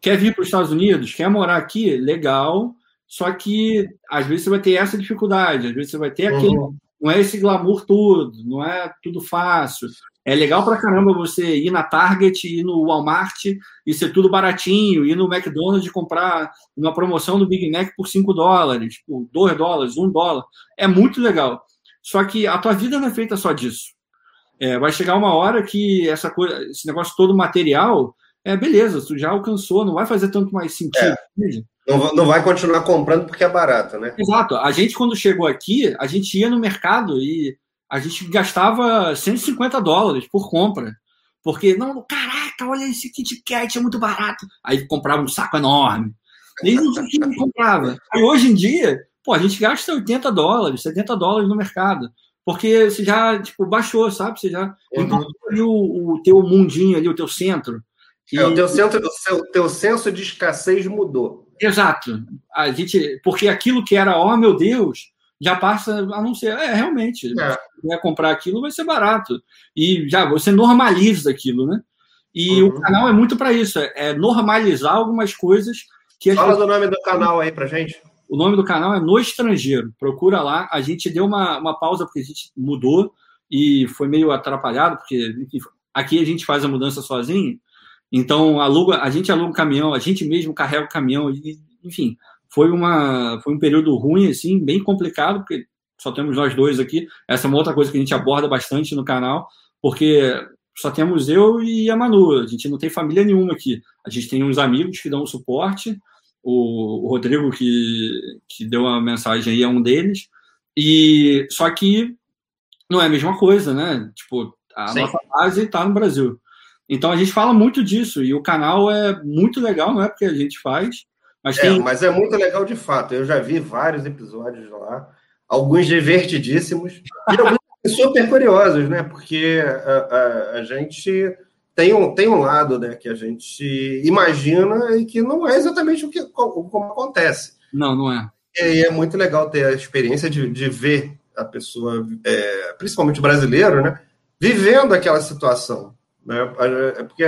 quer vir para os Estados Unidos, quer morar aqui? Legal, só que às vezes você vai ter essa dificuldade, às vezes você vai ter aquele. Uhum. Não é esse glamour tudo, não é tudo fácil. É legal pra caramba você ir na Target, ir no Walmart e ser tudo baratinho, ir no McDonald's e comprar uma promoção do Big Mac por 5 dólares, por 2 dólares, 1 dólar. É muito legal. Só que a tua vida não é feita só disso. É, vai chegar uma hora que essa coisa, esse negócio todo material, é beleza, tu já alcançou, não vai fazer tanto mais sentido. É. Não, não vai continuar comprando porque é barato, né? Exato. A gente, quando chegou aqui, a gente ia no mercado e a gente gastava 150 dólares por compra. Porque, não, caraca, olha esse Kit Kat, é muito barato. Aí comprava um saco enorme. Nem não comprava. Aí hoje em dia, pô, a gente gasta 80 dólares, 70 dólares no mercado. Porque você já, tipo, baixou, sabe? Você já uhum. ali o, o teu mundinho ali, o teu centro. E... É, o teu centro, o seu, teu senso de escassez mudou. Exato. A gente, porque aquilo que era, oh meu Deus, já passa a não ser. É, realmente. É. Se vai comprar aquilo, vai ser barato. E já você normaliza aquilo, né? E uhum. o canal é muito para isso, é, é normalizar algumas coisas que. Fala pessoas... do nome do canal aí pra gente. O nome do canal é No Estrangeiro. Procura lá. A gente deu uma, uma pausa porque a gente mudou e foi meio atrapalhado, porque aqui a gente faz a mudança sozinho. Então, aluga, a gente aluga um caminhão, a gente mesmo carrega o caminhão, enfim, foi, uma, foi um período ruim, assim, bem complicado, porque só temos nós dois aqui. Essa é uma outra coisa que a gente aborda bastante no canal, porque só temos eu e a Manu, a gente não tem família nenhuma aqui. A gente tem uns amigos que dão suporte, o, o Rodrigo que, que deu a mensagem aí é um deles, e só que não é a mesma coisa, né? Tipo, a Sim. nossa base está no Brasil. Então a gente fala muito disso e o canal é muito legal, não é porque a gente faz, mas é, tem... mas é muito legal de fato. Eu já vi vários episódios lá, alguns divertidíssimos e alguns super curiosos, né? Porque a, a, a, gente tem um, tem um lado né, que a gente imagina e que não é exatamente o que como acontece. Não, não é. E é muito legal ter a experiência de, de ver a pessoa, é, principalmente o brasileiro, né, vivendo aquela situação. Né? É porque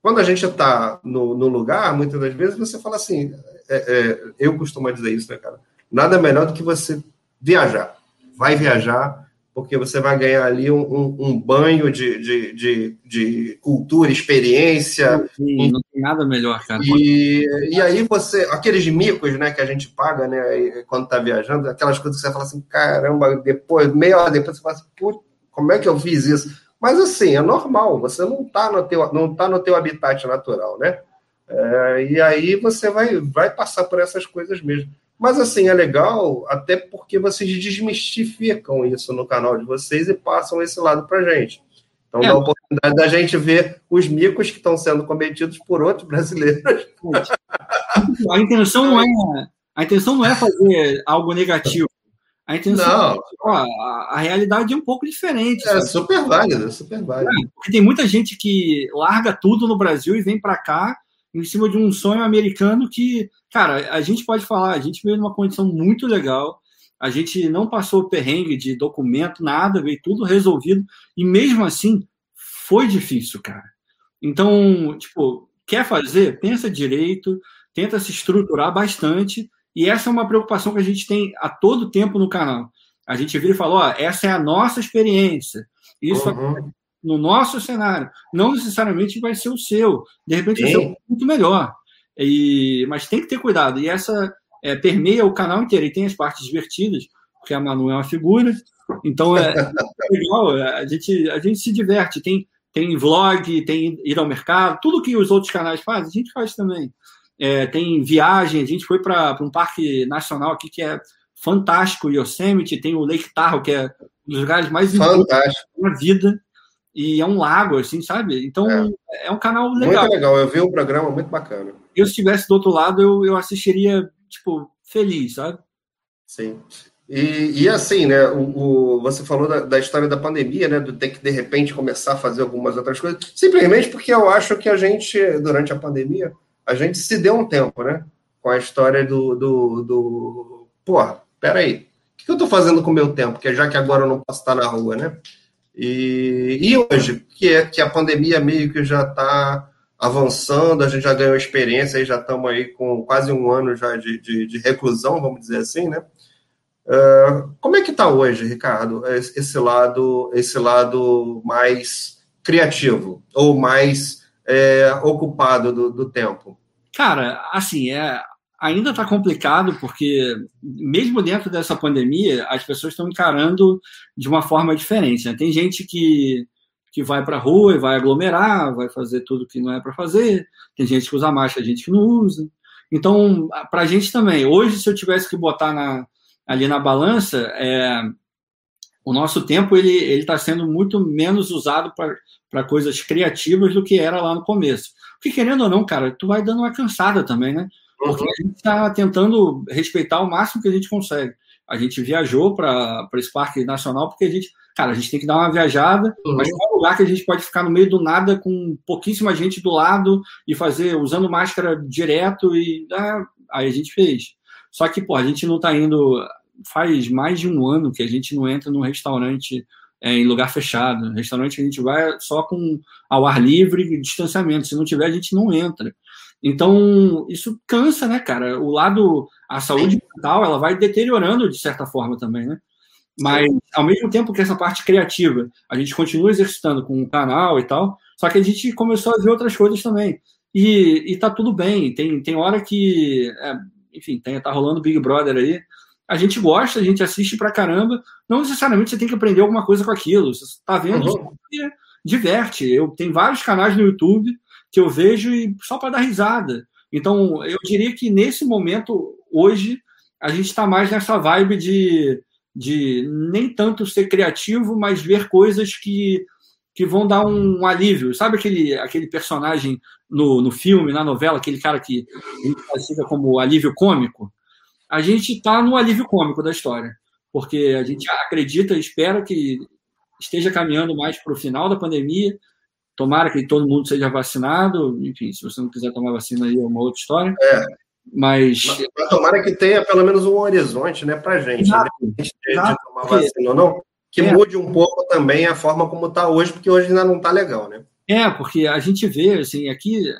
quando a gente está no, no, lugar, muitas das vezes você fala assim, é, é, eu costumo dizer isso, né, cara? Nada melhor do que você viajar. Vai viajar, porque você vai ganhar ali um, um, um banho de, de, de, de, cultura, experiência. Sim, não tem nada melhor, cara. E, e aí você, aqueles micos, né, que a gente paga, né, quando tá viajando, aquelas coisas que você fala assim, caramba, depois, meia hora depois você fala assim, como é que eu fiz isso? Mas assim, é normal, você não está no, teu, não tá no teu habitat natural, né? É, e aí você vai, vai passar por essas coisas mesmo. Mas assim, é legal, até porque vocês desmistificam isso no canal de vocês e passam esse lado pra gente. Então é. dá a oportunidade da gente ver os micos que estão sendo cometidos por outros brasileiros. A intenção não é, a intenção não é fazer algo negativo. A intenção não. É, ó, a, a, realidade é um pouco diferente. É sabe? super válida, super válida. É, porque tem muita gente que larga tudo no Brasil e vem para cá em cima de um sonho americano que, cara, a gente pode falar, a gente veio numa condição muito legal, a gente não passou perrengue de documento, nada, veio tudo resolvido, e mesmo assim foi difícil, cara. Então, tipo, quer fazer? Pensa direito, tenta se estruturar bastante e essa é uma preocupação que a gente tem a todo tempo no canal. A gente vira e fala: ó, essa é a nossa experiência. Isso uhum. no nosso cenário. Não necessariamente vai ser o seu. De repente, o seu é muito melhor. E, mas tem que ter cuidado. E essa é, permeia o canal inteiro. E tem as partes divertidas, porque a Manu é uma figura. Então é, é legal. A gente, a gente se diverte. Tem, tem vlog, tem ir ao mercado. Tudo que os outros canais fazem, a gente faz também é, tem viagem, a gente foi para um parque nacional aqui que é fantástico, Yosemite, tem o Lake Tahoe, que é um dos lugares mais fantástico da vida, e é um lago, assim, sabe? Então, é, é um canal legal. Muito legal, eu vi um programa muito bacana. Eu, se estivesse do outro lado, eu, eu assistiria, tipo, feliz, sabe? Sim. E, e assim, né, o, o você falou da, da, história da pandemia, né, do ter que, de repente, começar a fazer algumas outras coisas, simplesmente porque eu acho que a gente, durante a pandemia, a gente se deu um tempo, né? Com a história do. do, do... Porra, peraí. O que eu estou fazendo com o meu tempo? Que já que agora eu não posso estar na rua, né? E, e hoje, que, é, que a pandemia meio que já está avançando, a gente já ganhou experiência, aí já estamos aí com quase um ano já de, de, de reclusão, vamos dizer assim, né? Uh, como é que está hoje, Ricardo, esse lado, esse lado mais criativo ou mais é, ocupado do, do, tempo? Cara, assim, é, ainda está complicado, porque mesmo dentro dessa pandemia, as pessoas estão encarando de uma forma diferente. Né? Tem gente que, que vai para a rua e vai aglomerar, vai fazer tudo que não é para fazer, tem gente que usa máscara, gente que não usa. Então, para a gente também, hoje, se eu tivesse que botar na, ali na balança, é, o nosso tempo ele está sendo muito menos usado para coisas criativas do que era lá no começo. Porque, querendo ou não, cara, tu vai dando uma cansada também, né? Porque uhum. a gente está tentando respeitar o máximo que a gente consegue. A gente viajou para esse parque nacional porque a gente, cara, a gente tem que dar uma viajada, uhum. mas é um lugar que a gente pode ficar no meio do nada com pouquíssima gente do lado e fazer usando máscara direto e ah, aí a gente fez. Só que, pô, a gente não está indo faz mais de um ano que a gente não entra num restaurante é, em lugar fechado. Restaurante a gente vai só com ao ar livre distanciamento. Se não tiver, a gente não entra. Então, isso cansa, né, cara? O lado, a saúde mental, ela vai deteriorando de certa forma também, né? Mas, ao mesmo tempo que essa parte criativa, a gente continua exercitando com o canal e tal, só que a gente começou a ver outras coisas também. E, e tá tudo bem. Tem, tem hora que, é, enfim, tem, tá rolando Big Brother aí, a gente gosta, a gente assiste pra caramba. Não necessariamente você tem que aprender alguma coisa com aquilo. Você está vendo, uhum. diverte. Eu tenho vários canais no YouTube que eu vejo e só para dar risada. Então, eu diria que nesse momento, hoje, a gente está mais nessa vibe de, de nem tanto ser criativo, mas ver coisas que, que vão dar um, alívio. Sabe aquele, aquele personagem no, no filme, na novela, aquele cara que a gente como alívio cômico? A gente está no alívio cômico da história, porque a gente acredita, espera que esteja caminhando mais para o final da pandemia. Tomara que todo mundo seja vacinado. Enfim, se você não quiser tomar vacina aí é uma outra história. É. Mas... mas, mas tomara que tenha pelo menos um horizonte, né, para gente, né? de, de tomar vacina ou não, que é. mude um pouco também a forma como está hoje, porque hoje ainda não está legal, né? É, porque a gente vê, assim, aqui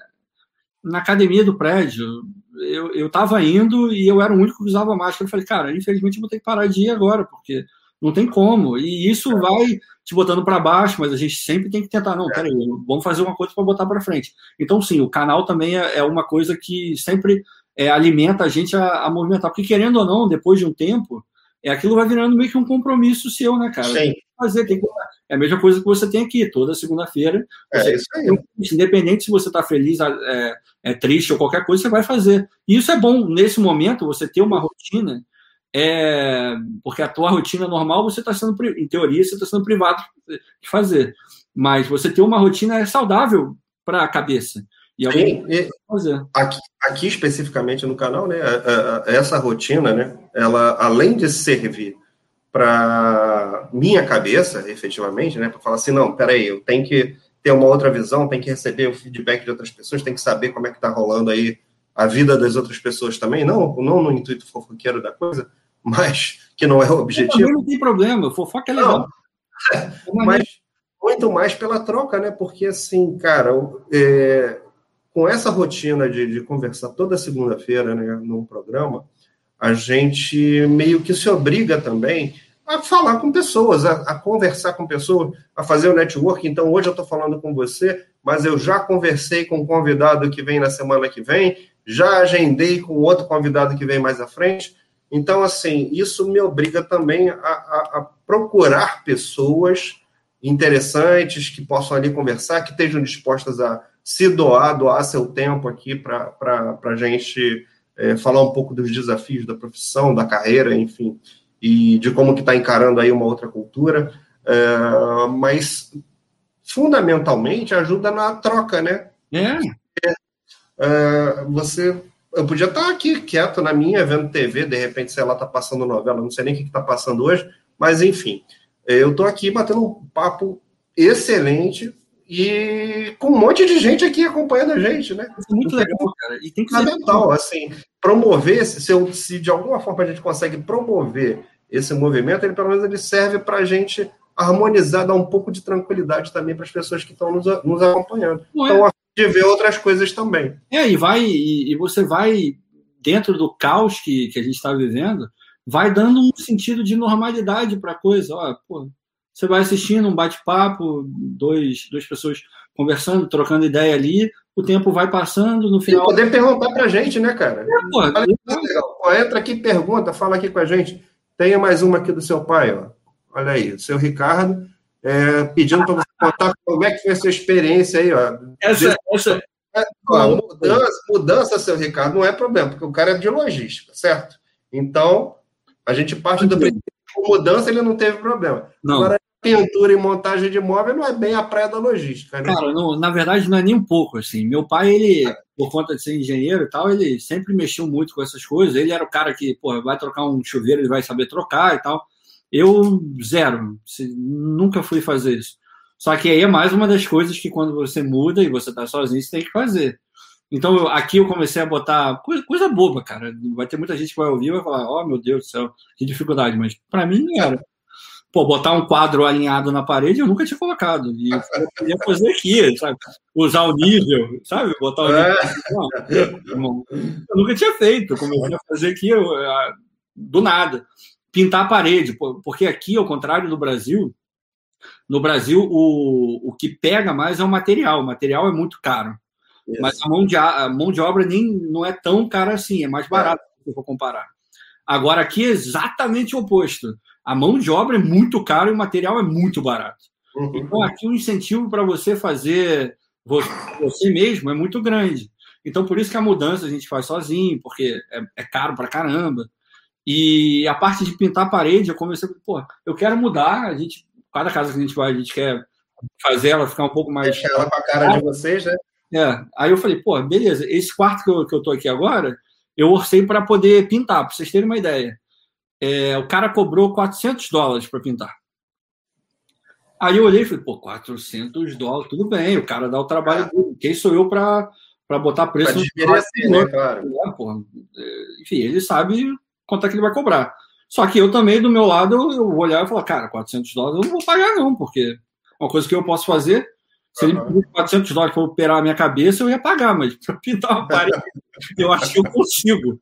na academia do prédio, eu, eu tava indo e eu era o único que usava máscara. Eu falei, cara, infelizmente eu vou ter que parar de ir agora, porque não tem como. E isso vai te botando para baixo, mas a gente sempre tem que tentar, não, peraí, vamos fazer uma coisa para botar para frente. Então, sim, o canal também é, é uma coisa que sempre é, alimenta a gente a, a, movimentar, porque querendo ou não, depois de um tempo, é aquilo vai virando meio que um compromisso seu, né, cara? Sim. Fazer, tem que, é a mesma coisa que você tem aqui, toda segunda-feira. É isso aí. Independente se você está feliz, é, é, triste ou qualquer coisa, você vai fazer. E isso é bom, nesse momento, você ter uma rotina, é, porque a tua rotina normal, você está sendo, em teoria, você está sendo privado de fazer. Mas você ter uma rotina é saudável para a cabeça. E Sim, e aqui, aqui, especificamente no canal, né, essa rotina, né, ela além de servir para minha cabeça, efetivamente, né, para falar assim, não, peraí, eu tenho que ter uma outra visão, tenho que receber o feedback de outras pessoas, tenho que saber como é que está rolando aí a vida das outras pessoas também, não, não no intuito fofoqueiro da coisa, mas que não é o objetivo. Não tem problema, fofoca é legal. Não, mas muito mais pela troca, né? Porque assim, cara, é, com essa rotina de, de conversar toda segunda-feira né, num programa, a gente meio que se obriga também a falar com pessoas, a, a conversar com pessoas, a fazer o network. Então, hoje eu estou falando com você, mas eu já conversei com um convidado que vem na semana que vem, já agendei com outro convidado que vem mais à frente. Então, assim, isso me obriga também a, a, a procurar pessoas interessantes que possam ali conversar, que estejam dispostas a se doar, doar seu tempo aqui para a gente é, falar um pouco dos desafios da profissão, da carreira, enfim, e de como que está encarando aí uma outra cultura, é, mas fundamentalmente ajuda na troca, né? É. é você, eu podia estar aqui quieto na minha, vendo TV, de repente, se ela está passando novela, não sei nem o que está passando hoje, mas enfim, eu estou aqui batendo um papo excelente e com um monte de gente aqui acompanhando a gente, né? Isso é muito legal, cara. E tem que fundamental, assim, promover, se, se de alguma forma a gente consegue promover esse movimento, ele pelo menos ele serve para a gente harmonizar, dar um pouco de tranquilidade também para as pessoas que estão nos, nos acompanhando. Não então, é. de ver outras coisas também. É, e vai, e, e você vai, dentro do caos que, que a gente está vivendo, vai dando um sentido de normalidade para a coisa. Ó, pô, você vai assistindo um bate-papo, dois, duas pessoas conversando, trocando ideia ali, o tempo vai passando, no final. E poder perguntar pra gente, né, cara? É, entra aqui, pergunta, fala aqui com a gente. Tenha mais uma aqui do seu pai, ó. Olha aí, o seu Ricardo, é, pedindo para você contar como é que foi a sua experiência aí, ó. Essa, essa... É, ó, mudança, mudança, seu Ricardo, não é problema, porque o cara é de logística, certo? Então, a gente parte do princípio mudança ele não teve problema. Não. Agora, pintura e montagem de móvel não é bem a praia da logística, né? Cara, não, na verdade não é nem um pouco, assim. Meu pai, ele, por conta de ser engenheiro e tal, ele sempre mexeu muito com essas coisas. Ele era o cara que, pô, vai trocar um chuveiro, ele vai saber trocar e tal. Eu, zero. Nunca fui fazer isso. Só que aí é mais uma das coisas que quando você muda e você tá sozinho, você tem que fazer. Então, eu, aqui eu comecei a botar coisa, coisa, boba, cara. Vai ter muita gente que vai ouvir e vai falar: Oh, meu Deus do céu, que dificuldade. Mas para mim era. Pô, botar um quadro alinhado na parede eu nunca tinha colocado. E eu podia fazer aqui, sabe? Usar o nível, sabe? Botar o nível. Não, eu nunca tinha feito. Comecei a fazer aqui eu, do nada. Pintar a parede. Porque aqui, ao contrário do Brasil, no Brasil, o, o que pega mais é o material. O material é muito caro. Isso. Mas a mão, de, a mão de obra nem não é tão cara assim, é mais barato é. se for comparar. Agora aqui é exatamente o oposto. A mão de obra é muito cara e o material é muito barato. Uhum. Então aqui o incentivo para você fazer você mesmo é muito grande. Então por isso que a mudança a gente faz sozinho, porque é, é caro para caramba. E a parte de pintar a parede, eu comecei, pô, eu quero mudar, a gente, cada casa que a gente vai, a gente quer fazer ela ficar um pouco mais. Deixar ela com a cara de vocês, né? É. Aí eu falei, pô, beleza, esse quarto que eu, que eu tô aqui agora, eu orcei para poder pintar, para vocês terem uma ideia. É, o cara cobrou 400 dólares para pintar. Aí eu olhei e falei, pô, 400 dólares, tudo bem, o cara dá o trabalho dele. Quem sou eu para botar preço pra no né, claro. É, porra, é, enfim, ele sabe quanto é que ele vai cobrar. Só que eu também, do meu lado, eu vou olhar e falar, cara, 400 dólares eu não vou pagar não, porque é uma coisa que eu posso fazer se ele me pedisse 400 dólares para operar a minha cabeça, eu ia pagar, mas para pintar uma parede, eu acho que eu consigo.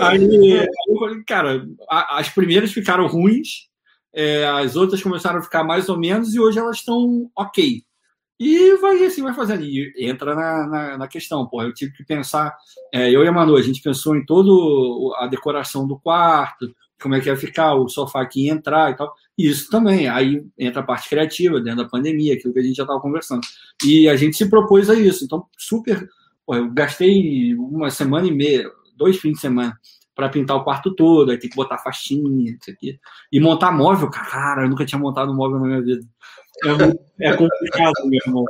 Aí, aí eu falei, cara, a, as primeiras ficaram ruins, é, as outras começaram a ficar mais ou menos, e hoje elas estão ok. E vai assim, vai fazendo. E entra na, na, na questão, pô. Eu tive que pensar. É, eu e a Manu, a gente pensou em toda a decoração do quarto, como é que ia ficar, o sofá que ia entrar e tal. Isso também, aí entra a parte criativa, dentro da pandemia, aquilo que a gente já estava conversando. E a gente se propôs a isso. Então, super. Pô, eu gastei uma semana e meia, dois fins de semana, para pintar o quarto todo, aí tem que botar faixinha, isso aqui. E montar móvel, cara, eu nunca tinha montado um móvel na minha vida. É, é complicado, meu irmão.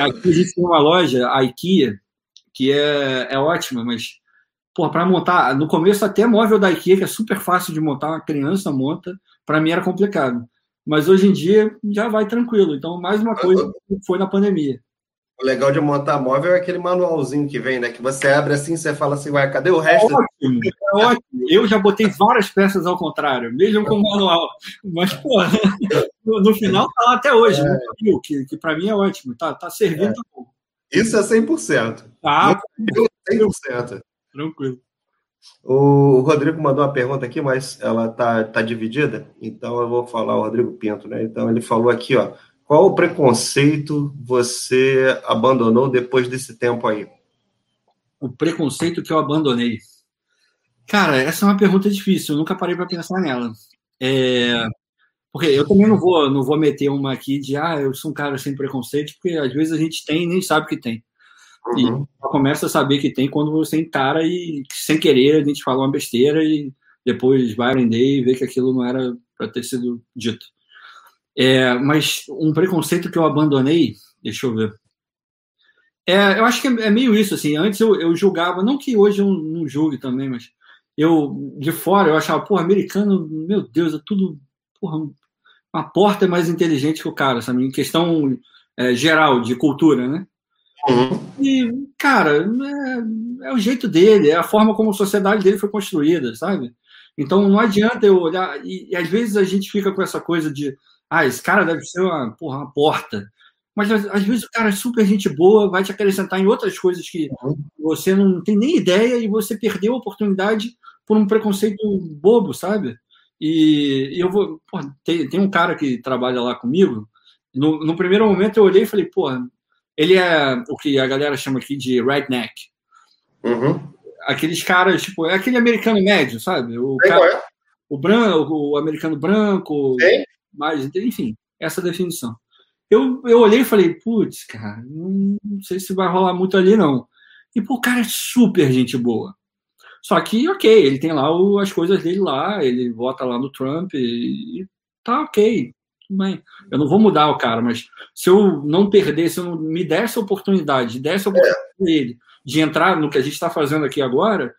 Aqui a gente tem uma loja, a IKEA, que é, é ótima, mas para montar, no começo até móvel da IKEA, que é super fácil de montar, uma criança monta, para mim era complicado. Mas hoje em dia já vai tranquilo. Então, mais uma coisa foi na pandemia. O legal de montar móvel é aquele manualzinho que vem, né? Que você abre assim, você fala assim, vai, cadê o resto? Ótimo, é ótimo. Eu já botei várias peças ao contrário, mesmo com manual. Mas, pô, no, no final tá lá até hoje, é. que, que para mim é ótimo. Tá, tá servindo. É. Tá Isso é 100%. Tá. 100%. Tranquilo. O Rodrigo mandou uma pergunta aqui, mas ela tá, tá dividida, então eu vou falar o Rodrigo Pinto, né? Então ele falou aqui, ó, qual o preconceito você abandonou depois desse tempo aí? O preconceito que eu abandonei. Cara, essa é uma pergunta difícil, eu nunca parei para pensar nela. É... Porque eu também não vou, não vou meter uma aqui de, ah, eu sou um cara sem preconceito, porque às vezes a gente tem e nem sabe que tem. Uhum. E começa a saber que tem quando você encara e sem querer a gente fala uma besteira e depois vai aprender e vê que aquilo não era para ter sido dito. É, mas um preconceito que eu abandonei, deixa eu ver. É, eu acho que é meio isso, assim. Antes eu, eu julgava, não que hoje eu não julgue também, mas eu, de fora, eu achava, porra, americano, meu Deus, é tudo, porra, uma porta é mais inteligente que o cara, sabe? Em questão é, geral de cultura, né? Uhum. E, cara, é, é, o jeito dele, é a forma como a sociedade dele foi construída, sabe? Então não adianta eu olhar. E, e às vezes a gente fica com essa coisa de, ah, esse cara deve ser uma, porra, uma porta. Mas às vezes o cara é super gente boa, vai te acrescentar em outras coisas que você não tem nem ideia e você perdeu a oportunidade por um preconceito bobo, sabe? E, e eu vou. Porra, tem, tem um cara que trabalha lá comigo. No, no primeiro momento eu olhei e falei, porra, ele é o que a galera chama aqui de redneck. Uhum. Aqueles caras, tipo, é aquele americano médio, sabe? O, cara, é? o branco, o americano branco, Sim. Mais, enfim, essa definição. Eu, eu olhei e falei, putz, cara, não, sei se vai rolar muito ali, não. E, pô, o cara é super gente boa. Só que, ok, ele tem lá o, as coisas dele lá, ele vota lá no Trump e, e tá ok. bem. Eu não vou mudar o cara, mas se eu não perder, se eu não me der essa oportunidade, desse a oportunidade é. dele de entrar no que a gente está fazendo aqui agora,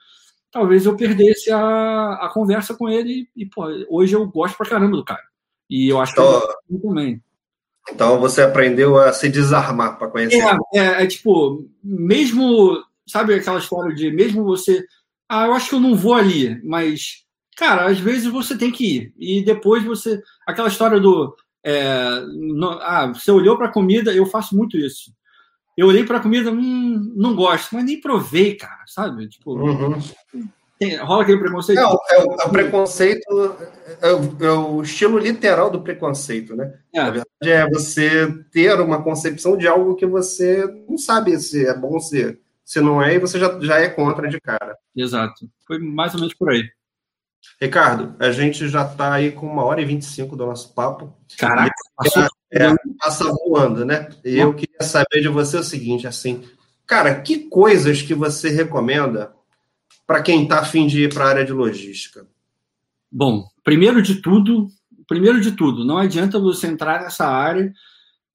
talvez eu perdesse a, a conversa com ele e, pô, hoje eu gosto pra caramba do cara. E eu acho então, que eu também. Então você aprendeu a se desarmar para conhecer. É, é, é, tipo, mesmo, sabe aquela história de mesmo você, ah, eu acho que eu não vou ali, mas, cara, às vezes você tem que ir. E depois você, aquela história do, é, ah, você olhou para a comida, eu faço muito isso eu olhei para a comida, hum, não gosto, mas nem provei, cara, sabe? Tipo, uhum. Tem, rola aquele preconceito. Não, é, o, é o preconceito, é o, é o, estilo literal do preconceito, né? É. Na verdade, é você ter uma concepção de algo que você não sabe se é bom, se, se não é, e você já, já é contra de cara. Exato. Foi mais ou menos por aí. Ricardo, a gente já está aí com uma hora e vinte e cinco do nosso papo. Caraca, passou é, passa voando, né? E eu queria saber de você o seguinte, assim, cara, que coisas que você recomenda para quem está afim de ir para a área de logística? Bom, primeiro de tudo, primeiro de tudo, não adianta você entrar nessa área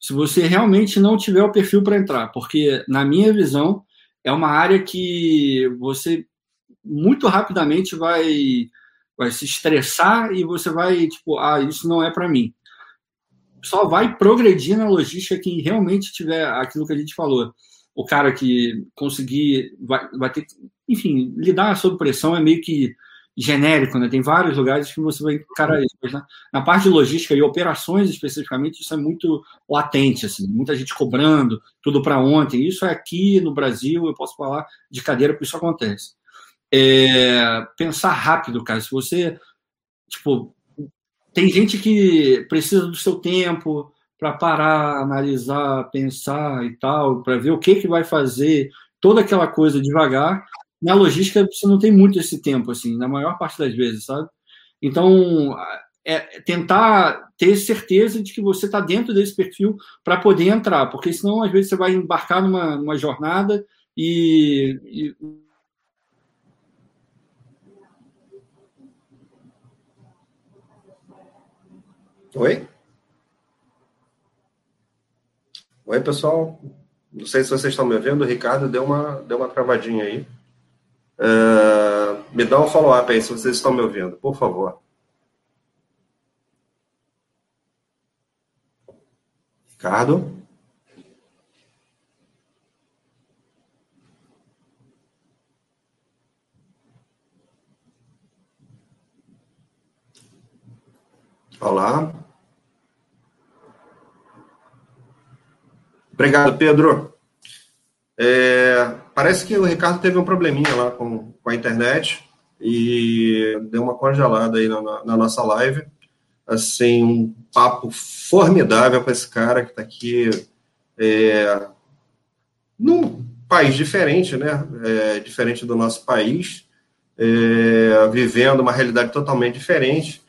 se você realmente não tiver o perfil para entrar, porque na minha visão é uma área que você muito rapidamente vai vai se estressar e você vai tipo, ah, isso não é para mim só vai progredir na logística quem realmente tiver aquilo que a gente falou. O cara que conseguir, vai, vai ter, enfim, lidar sob pressão é meio que genérico, né? Tem vários lugares que você vai encarar isso. Mas na, na, parte de logística e operações especificamente, isso é muito latente, assim, muita gente cobrando tudo para ontem. Isso é aqui no Brasil, eu posso falar de cadeira porque isso acontece. É, pensar rápido, cara. Se você, tipo, tem gente que precisa do seu tempo para parar, analisar, pensar e tal, para ver o que, que vai fazer, toda aquela coisa devagar. Na logística, você não tem muito esse tempo, assim, na maior parte das vezes, sabe? Então, é tentar ter certeza de que você está dentro desse perfil para poder entrar, porque senão, às vezes, você vai embarcar numa, numa jornada e, e Oi? Oi, pessoal. Não sei se vocês estão me ouvindo. O Ricardo deu uma, deu uma travadinha aí. Uh, me dá um follow-up aí se vocês estão me ouvindo, por favor. Ricardo? Olá. Obrigado, Pedro. É, parece que o Ricardo teve um probleminha lá com, com a internet e deu uma congelada aí na, na nossa live. Assim, um papo formidável com esse cara que está aqui é, num país diferente, né? É, diferente do nosso país, é, vivendo uma realidade totalmente diferente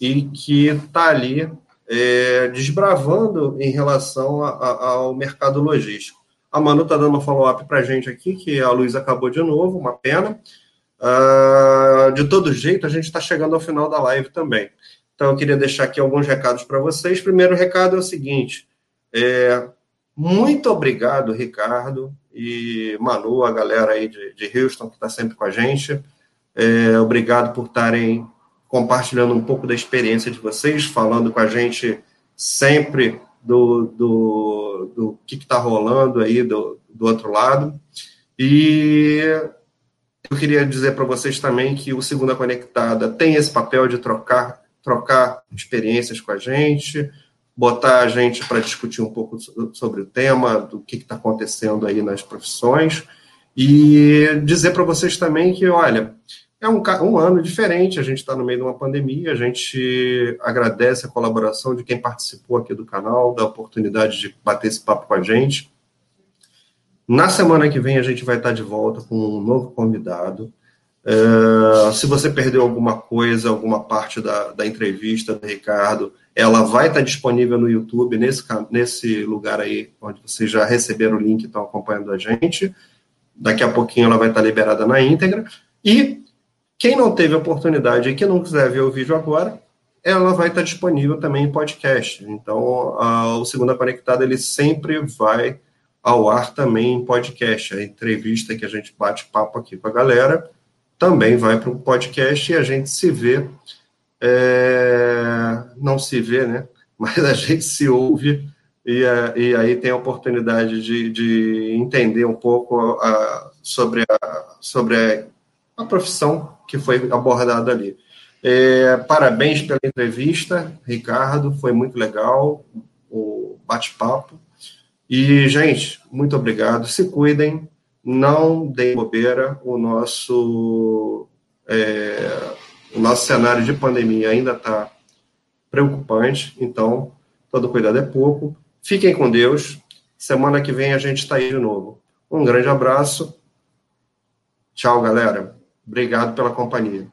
e que está ali é, desbravando em relação a, a, ao mercado logístico. A Manu está dando um follow-up para a gente aqui, que a luz acabou de novo, uma pena. Uh, de todo jeito, a gente está chegando ao final da live também. Então, eu queria deixar aqui alguns recados para vocês. Primeiro recado é o seguinte: é, muito obrigado, Ricardo e Manu, a galera aí de, de Houston, que está sempre com a gente. É, obrigado por estarem compartilhando um pouco da experiência de vocês, falando com a gente sempre do, do, do que está rolando aí do, do outro lado. E eu queria dizer para vocês também que o Segunda Conectada tem esse papel de trocar, trocar experiências com a gente, botar a gente para discutir um pouco sobre o tema, do que está acontecendo aí nas profissões, e dizer para vocês também que, olha, é um, um ano diferente, a gente está no meio de uma pandemia, a gente agradece a colaboração de quem participou aqui do canal, da oportunidade de bater esse papo com a gente. Na semana que vem a gente vai estar de volta com um novo convidado. Uh, se você perdeu alguma coisa, alguma parte da, da entrevista do Ricardo, ela vai estar disponível no YouTube, nesse, nesse lugar aí, onde vocês já receberam o link e estão acompanhando a gente. Daqui a pouquinho ela vai estar liberada na íntegra. E quem não teve oportunidade e que não quiser ver o vídeo agora, ela vai estar disponível também em podcast. Então, a, o Segunda Conectada ele sempre vai ao ar também em podcast. A entrevista que a gente bate papo aqui com a galera também vai para o podcast e a gente se vê. É, não se vê, né? Mas a gente se ouve e, e aí tem a oportunidade de, de entender um pouco a, sobre, a, sobre a, a profissão que foi abordada ali. É, parabéns pela entrevista, Ricardo, foi muito legal o bate-papo. E, gente, muito obrigado. Se cuidem, não deem bobeira. O nosso, é, o nosso cenário de pandemia ainda está preocupante, então todo cuidado é pouco. Fiquem com Deus. Semana que vem a gente está aí de novo. Um grande abraço. Tchau, galera. Obrigado pela companhia.